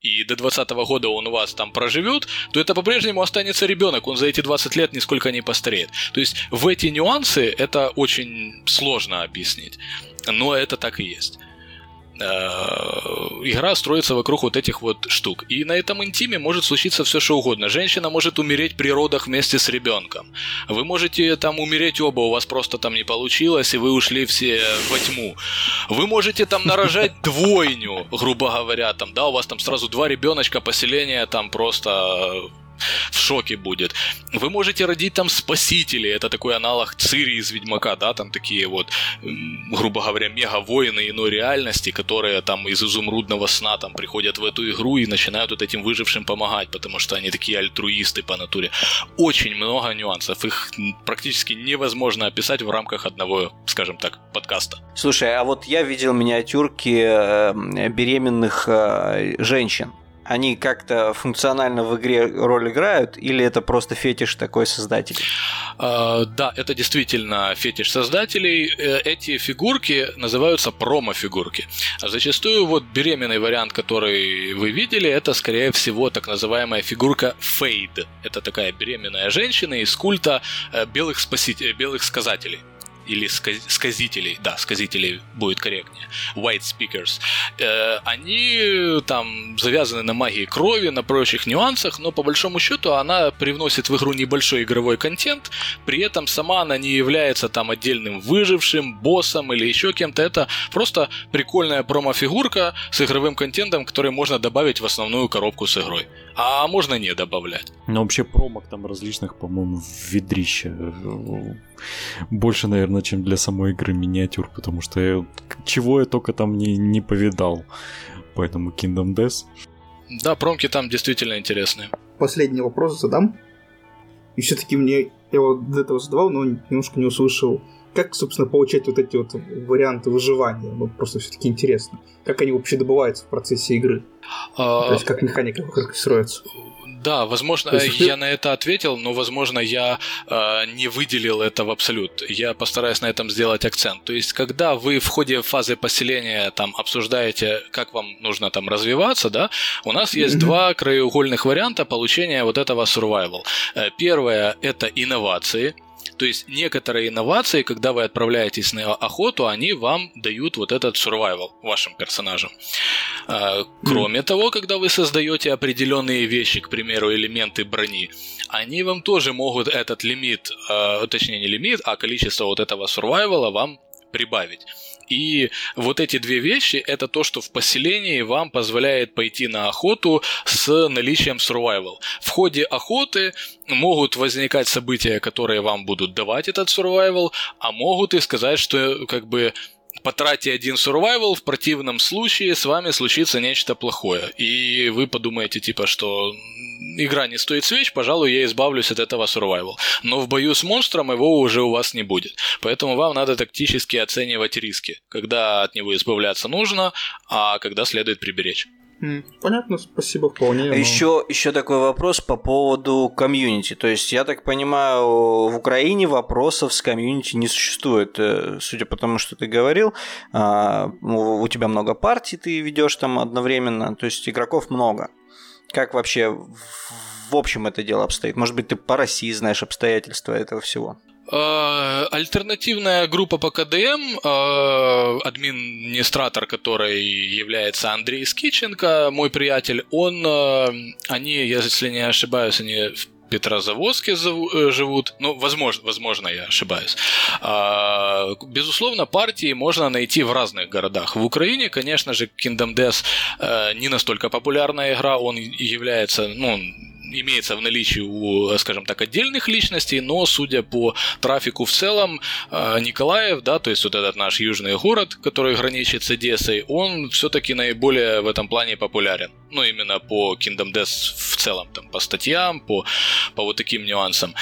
и до 20 года он у вас там проживет, то это по-прежнему останется ребенок, он за эти 20 лет нисколько не постареет. То есть в эти нюансы это очень сложно объяснить, но это так и есть. Э, игра строится вокруг вот этих вот штук. И на этом интиме может случиться все что угодно. Женщина может умереть при родах вместе с ребенком. Вы можете там умереть оба, у вас просто там не получилось, и вы ушли все во тьму. Вы можете там нарожать двойню, грубо говоря, там, да, у вас там сразу два ребеночка, поселения там просто в шоке будет. Вы можете родить там спасителей, это такой аналог Цири из Ведьмака, да, там такие вот, грубо говоря, мега-воины иной реальности, которые там из изумрудного сна там приходят в эту игру и начинают вот этим выжившим помогать, потому что они такие альтруисты по натуре. Очень много нюансов, их практически невозможно описать в рамках одного, скажем так, подкаста. Слушай, а вот я видел миниатюрки э, беременных э, женщин они как-то функционально в игре роль играют, или это просто фетиш такой создателей? Uh, да, это действительно фетиш создателей. Э, эти фигурки называются промо-фигурки. Зачастую вот беременный вариант, который вы видели, это скорее всего так называемая фигурка Фейд. Это такая беременная женщина из культа э, белых, спасителей, белых сказателей или сказителей, да, сказителей будет корректнее, white speakers, э, они там завязаны на магии крови, на прочих нюансах, но по большому счету она привносит в игру небольшой игровой контент, при этом сама она не является там отдельным выжившим, боссом или еще кем-то, это просто прикольная промо-фигурка с игровым контентом, который можно добавить в основную коробку с игрой. А можно не добавлять. Ну вообще промок там различных, по-моему, в ведрище больше, наверное, чем для самой игры миниатюр, потому что я, чего я только там не, не повидал. Поэтому Kingdom Death. Да, промки там действительно интересные. Последний вопрос задам. И все-таки мне я вот до этого задавал, но немножко не услышал. Как, собственно, получать вот эти вот варианты выживания? Ну, просто все-таки интересно. Как они вообще добываются в процессе игры? А... То есть, как механика строится? Да, возможно, есть, я на это ответил, но, возможно, я э, не выделил это в абсолют. Я постараюсь на этом сделать акцент. То есть, когда вы в ходе фазы поселения там обсуждаете, как вам нужно там развиваться, да, у нас есть mm-hmm. два краеугольных варианта получения вот этого survival. Э, первое это инновации. То есть некоторые инновации, когда вы отправляетесь на охоту, они вам дают вот этот survival вашим персонажам. А, кроме mm. того, когда вы создаете определенные вещи, к примеру, элементы брони, они вам тоже могут этот лимит, а, точнее не лимит, а количество вот этого survival вам прибавить. И вот эти две вещи – это то, что в поселении вам позволяет пойти на охоту с наличием survival. В ходе охоты могут возникать события, которые вам будут давать этот survival, а могут и сказать, что как бы потратьте один survival, в противном случае с вами случится нечто плохое. И вы подумаете, типа, что игра не стоит свеч, пожалуй, я избавлюсь от этого survival. Но в бою с монстром его уже у вас не будет. Поэтому вам надо тактически оценивать риски, когда от него избавляться нужно, а когда следует приберечь. Понятно, спасибо вполне. Но... Еще, еще такой вопрос по поводу комьюнити. То есть, я так понимаю, в Украине вопросов с комьюнити не существует. Э, судя по тому, что ты говорил, а, у тебя много партий, ты ведешь там одновременно, то есть игроков много. Как вообще в общем это дело обстоит? Может быть, ты по России знаешь обстоятельства этого всего? Э, альтернативная группа по КДМ, э, администратор, который является Андрей Скиченко, мой приятель, он, э, они, если не ошибаюсь, они Петрозаводске живут. Ну, возможно, возможно, я ошибаюсь. А, безусловно, партии можно найти в разных городах. В Украине, конечно же, Kingdom Death не настолько популярная игра. Он является, ну, имеется в наличии у, скажем так, отдельных личностей, но судя по трафику в целом, э, Николаев, да, то есть вот этот наш южный город, который граничит с Одессой, он все-таки наиболее в этом плане популярен. Ну, именно по Kingdom Death в целом, там, по статьям, по, по вот таким нюансам.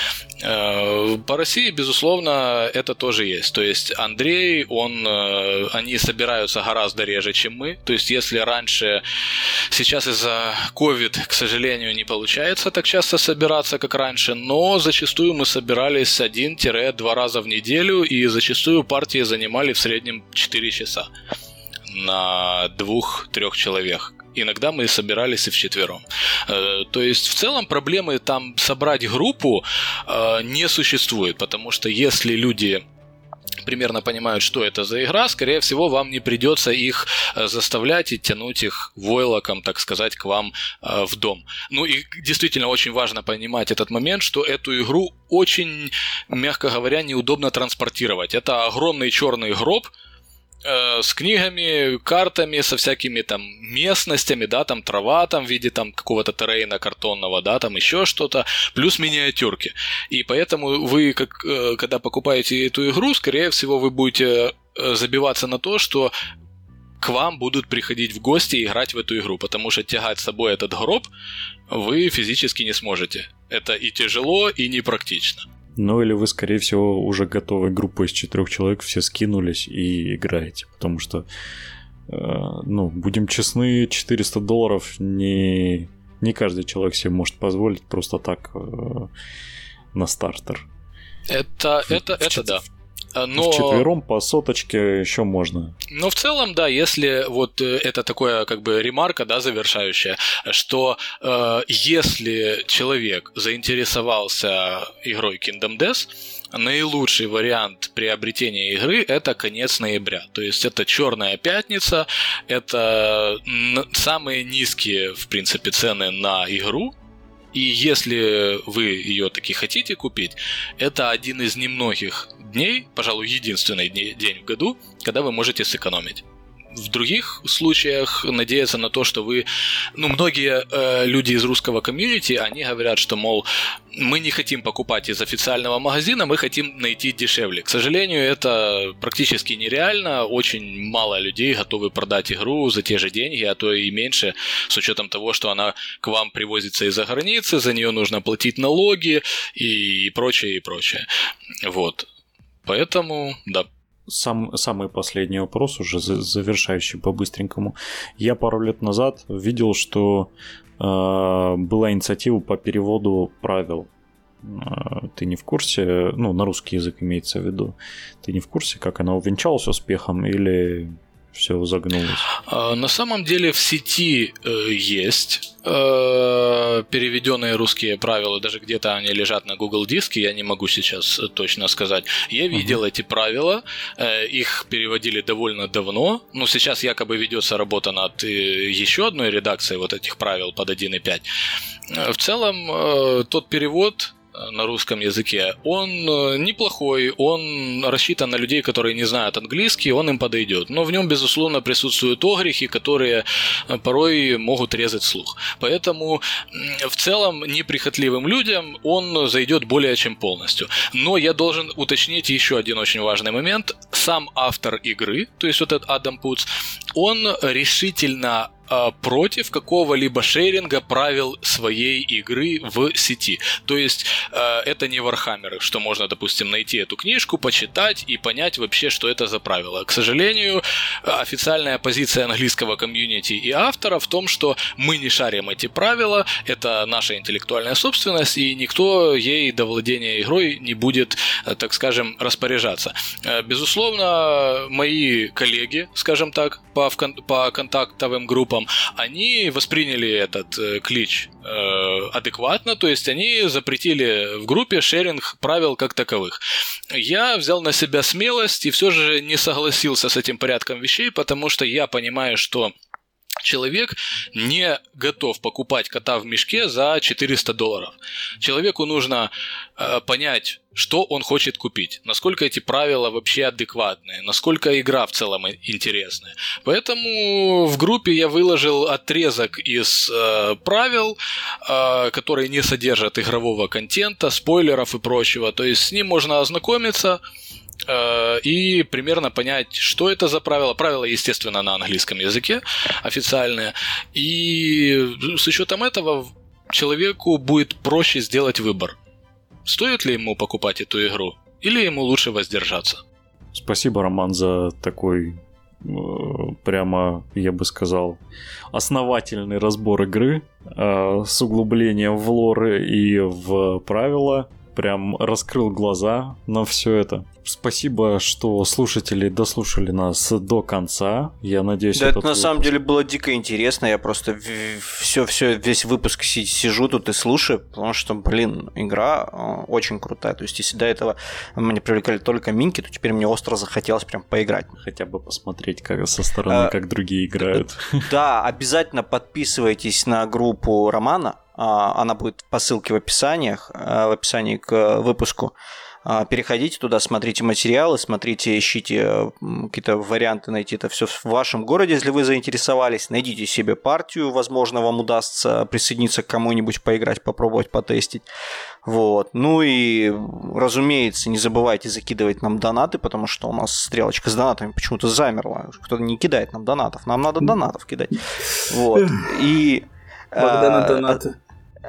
Э, по России, безусловно, это тоже есть. То есть Андрей, он, э, они собираются гораздо реже, чем мы. То есть если раньше, сейчас из-за COVID, к сожалению, не получается так часто собираться, как раньше, но зачастую мы собирались один-два раза в неделю, и зачастую партии занимали в среднем 4 часа на двух-трех человек иногда мы собирались и вчетвером. Э, то есть в целом проблемы там собрать группу э, не существует, потому что если люди примерно понимают, что это за игра, скорее всего, вам не придется их э, заставлять и тянуть их войлоком, так сказать, к вам в дом. Ну и действительно очень важно понимать этот момент, что эту игру очень, мягко говоря, неудобно транспортировать. Это огромный черный гроб, Э, с книгами, картами, со всякими там местностями, да, там трава там в виде там какого-то террейна картонного, да, там еще что-то, плюс миниатюрки. И поэтому вы, как, э, когда покупаете эту игру, скорее всего, вы будете э, забиваться на то, что к вам будут приходить в гости и играть в эту игру, потому что тягать с собой этот гроб вы физически не сможете. Это и тяжело, и непрактично. Ну или вы, скорее всего, уже готовы группу из четырех человек, все скинулись и играете. Потому что, э, ну, будем честны, 400 долларов не, не каждый человек себе может позволить просто так э, на стартер. Это, это, в, это в, да. А, но... Вчетвером по соточке еще можно. Но в целом, да, если вот э, это такое как бы ремарка, да, завершающая, что э, если человек заинтересовался игрой Kingdom Death, наилучший вариант приобретения игры это конец ноября. То есть это черная пятница, это самые низкие, в принципе, цены на игру и если вы ее таки хотите купить, это один из немногих дней, пожалуй, единственный день в году, когда вы можете сэкономить в других случаях надеяться на то, что вы... Ну, многие э, люди из русского комьюнити, они говорят, что, мол, мы не хотим покупать из официального магазина, мы хотим найти дешевле. К сожалению, это практически нереально. Очень мало людей готовы продать игру за те же деньги, а то и меньше, с учетом того, что она к вам привозится из-за границы, за нее нужно платить налоги и прочее, и прочее. Вот. Поэтому, да, сам, самый последний вопрос, уже завершающий по-быстренькому. Я пару лет назад видел, что э, была инициатива по переводу правил. Э, ты не в курсе, ну, на русский язык имеется в виду, ты не в курсе, как она увенчалась успехом или все загнулось? А, на самом деле в сети э, есть э, переведенные русские правила, даже где-то они лежат на Google диске, я не могу сейчас точно сказать. Я видел uh-huh. эти правила, э, их переводили довольно давно, но сейчас якобы ведется работа над еще одной редакцией вот этих правил под 1.5. В целом тот перевод на русском языке, он э, неплохой, он рассчитан на людей, которые не знают английский, он им подойдет. Но в нем, безусловно, присутствуют огрехи, которые э, порой могут резать слух. Поэтому в целом неприхотливым людям он зайдет более чем полностью. Но я должен уточнить еще один очень важный момент. Сам автор игры, то есть вот этот Адам Пуц, он решительно против какого-либо шеринга правил своей игры в сети. То есть а, это не Вархаммеры, что можно, допустим, найти эту книжку, почитать и понять вообще, что это за правила. К сожалению, официальная позиция английского комьюнити и автора в том, что мы не шарим эти правила, это наша интеллектуальная собственность, и никто ей до владения игрой не будет, так скажем, распоряжаться. Безусловно, мои коллеги, скажем так, по, по контактовым группам словом, они восприняли этот э, клич э, адекватно, то есть они запретили в группе шеринг правил как таковых. Я взял на себя смелость и все же не согласился с этим порядком вещей, потому что я понимаю, что человек не готов покупать кота в мешке за 400 долларов. Человеку нужно э, понять, что он хочет купить, насколько эти правила вообще адекватные, насколько игра в целом интересная. Поэтому в группе я выложил отрезок из э, правил, э, которые не содержат игрового контента, спойлеров и прочего. То есть с ним можно ознакомиться, Э, и примерно понять, что это за правила. Правила, естественно, на английском языке официальные. И с учетом этого человеку будет проще сделать выбор. Стоит ли ему покупать эту игру, или ему лучше воздержаться? Спасибо, Роман, за такой э, прямо, я бы сказал, основательный разбор игры э, с углублением в лоры и в правила. Прям раскрыл глаза на все это. Спасибо, что слушатели дослушали нас до конца. Я надеюсь, да, это на самом деле было дико интересно. Я просто все, все, весь выпуск сижу тут и слушаю, потому что, блин, игра э, очень крутая. То есть, если до этого меня привлекали только минки, то теперь мне остро захотелось прям поиграть. Хотя бы посмотреть как со стороны, а, как другие играют. Да, обязательно подписывайтесь на группу Романа. А, она будет по ссылке в описаниях, э, в описании к выпуску. А, переходите туда, смотрите материалы, смотрите, ищите э, какие-то варианты найти это все в вашем городе, если вы заинтересовались. Найдите себе партию, возможно, вам удастся присоединиться к кому-нибудь, поиграть, попробовать, потестить. Вот. Ну и, разумеется, не забывайте закидывать нам донаты, потому что у нас стрелочка с донатами почему-то замерла. Кто-то не кидает нам донатов. Нам надо донатов кидать. Вот. И... Богдана э, донаты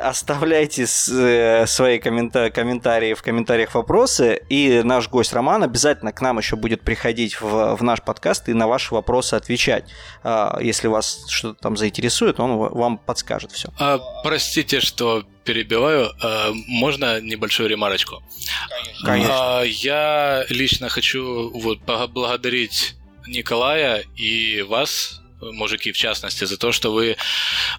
оставляйте э, свои коммента- комментарии в комментариях вопросы, и наш гость Роман обязательно к нам еще будет приходить в, в наш подкаст и на ваши вопросы отвечать. А, если вас что-то там заинтересует, он вам подскажет все. А, простите, что перебиваю. А, можно небольшую ремарочку? Конечно. А, я лично хочу вот поблагодарить Николая и вас мужики в частности, за то, что вы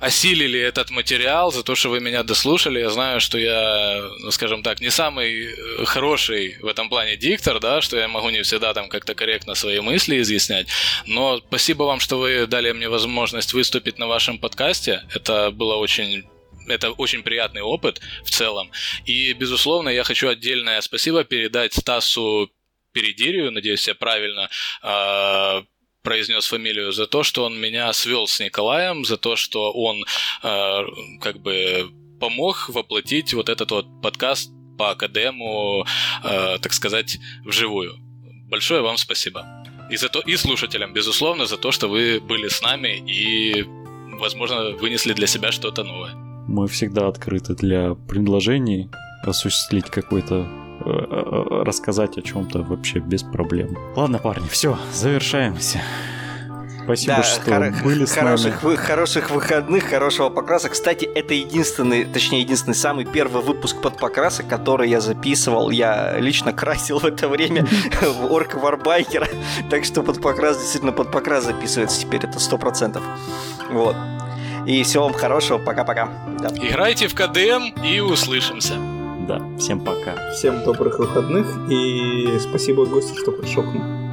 осилили этот материал, за то, что вы меня дослушали. Я знаю, что я, ну, скажем так, не самый э, хороший в этом плане диктор, да, что я могу не всегда там как-то корректно свои мысли изъяснять, но спасибо вам, что вы дали мне возможность выступить на вашем подкасте. Это было очень это очень приятный опыт в целом. И, безусловно, я хочу отдельное спасибо передать Стасу Передирию, надеюсь, я правильно э, произнес фамилию, за то, что он меня свел с Николаем, за то, что он э, как бы помог воплотить вот этот вот подкаст по академу, э, так сказать, вживую. Большое вам спасибо. И, за то, и слушателям, безусловно, за то, что вы были с нами и, возможно, вынесли для себя что-то новое. Мы всегда открыты для предложений осуществить какой-то рассказать о чем-то вообще без проблем. Ладно, парни, все, завершаемся. Спасибо, да, что хор- были с хороших, нами. Хороших выходных, хорошего покраса. Кстати, это единственный, точнее, единственный самый первый выпуск под покраса, который я записывал. Я лично красил в это время в Орк Варбайкера. Так что под покрас, действительно, под покрас записывается теперь, это сто процентов. Вот. И всего вам хорошего, пока-пока. Да. Играйте в КДМ и услышимся. Да, всем пока. Всем добрых выходных и спасибо гостю, что пришел к нам.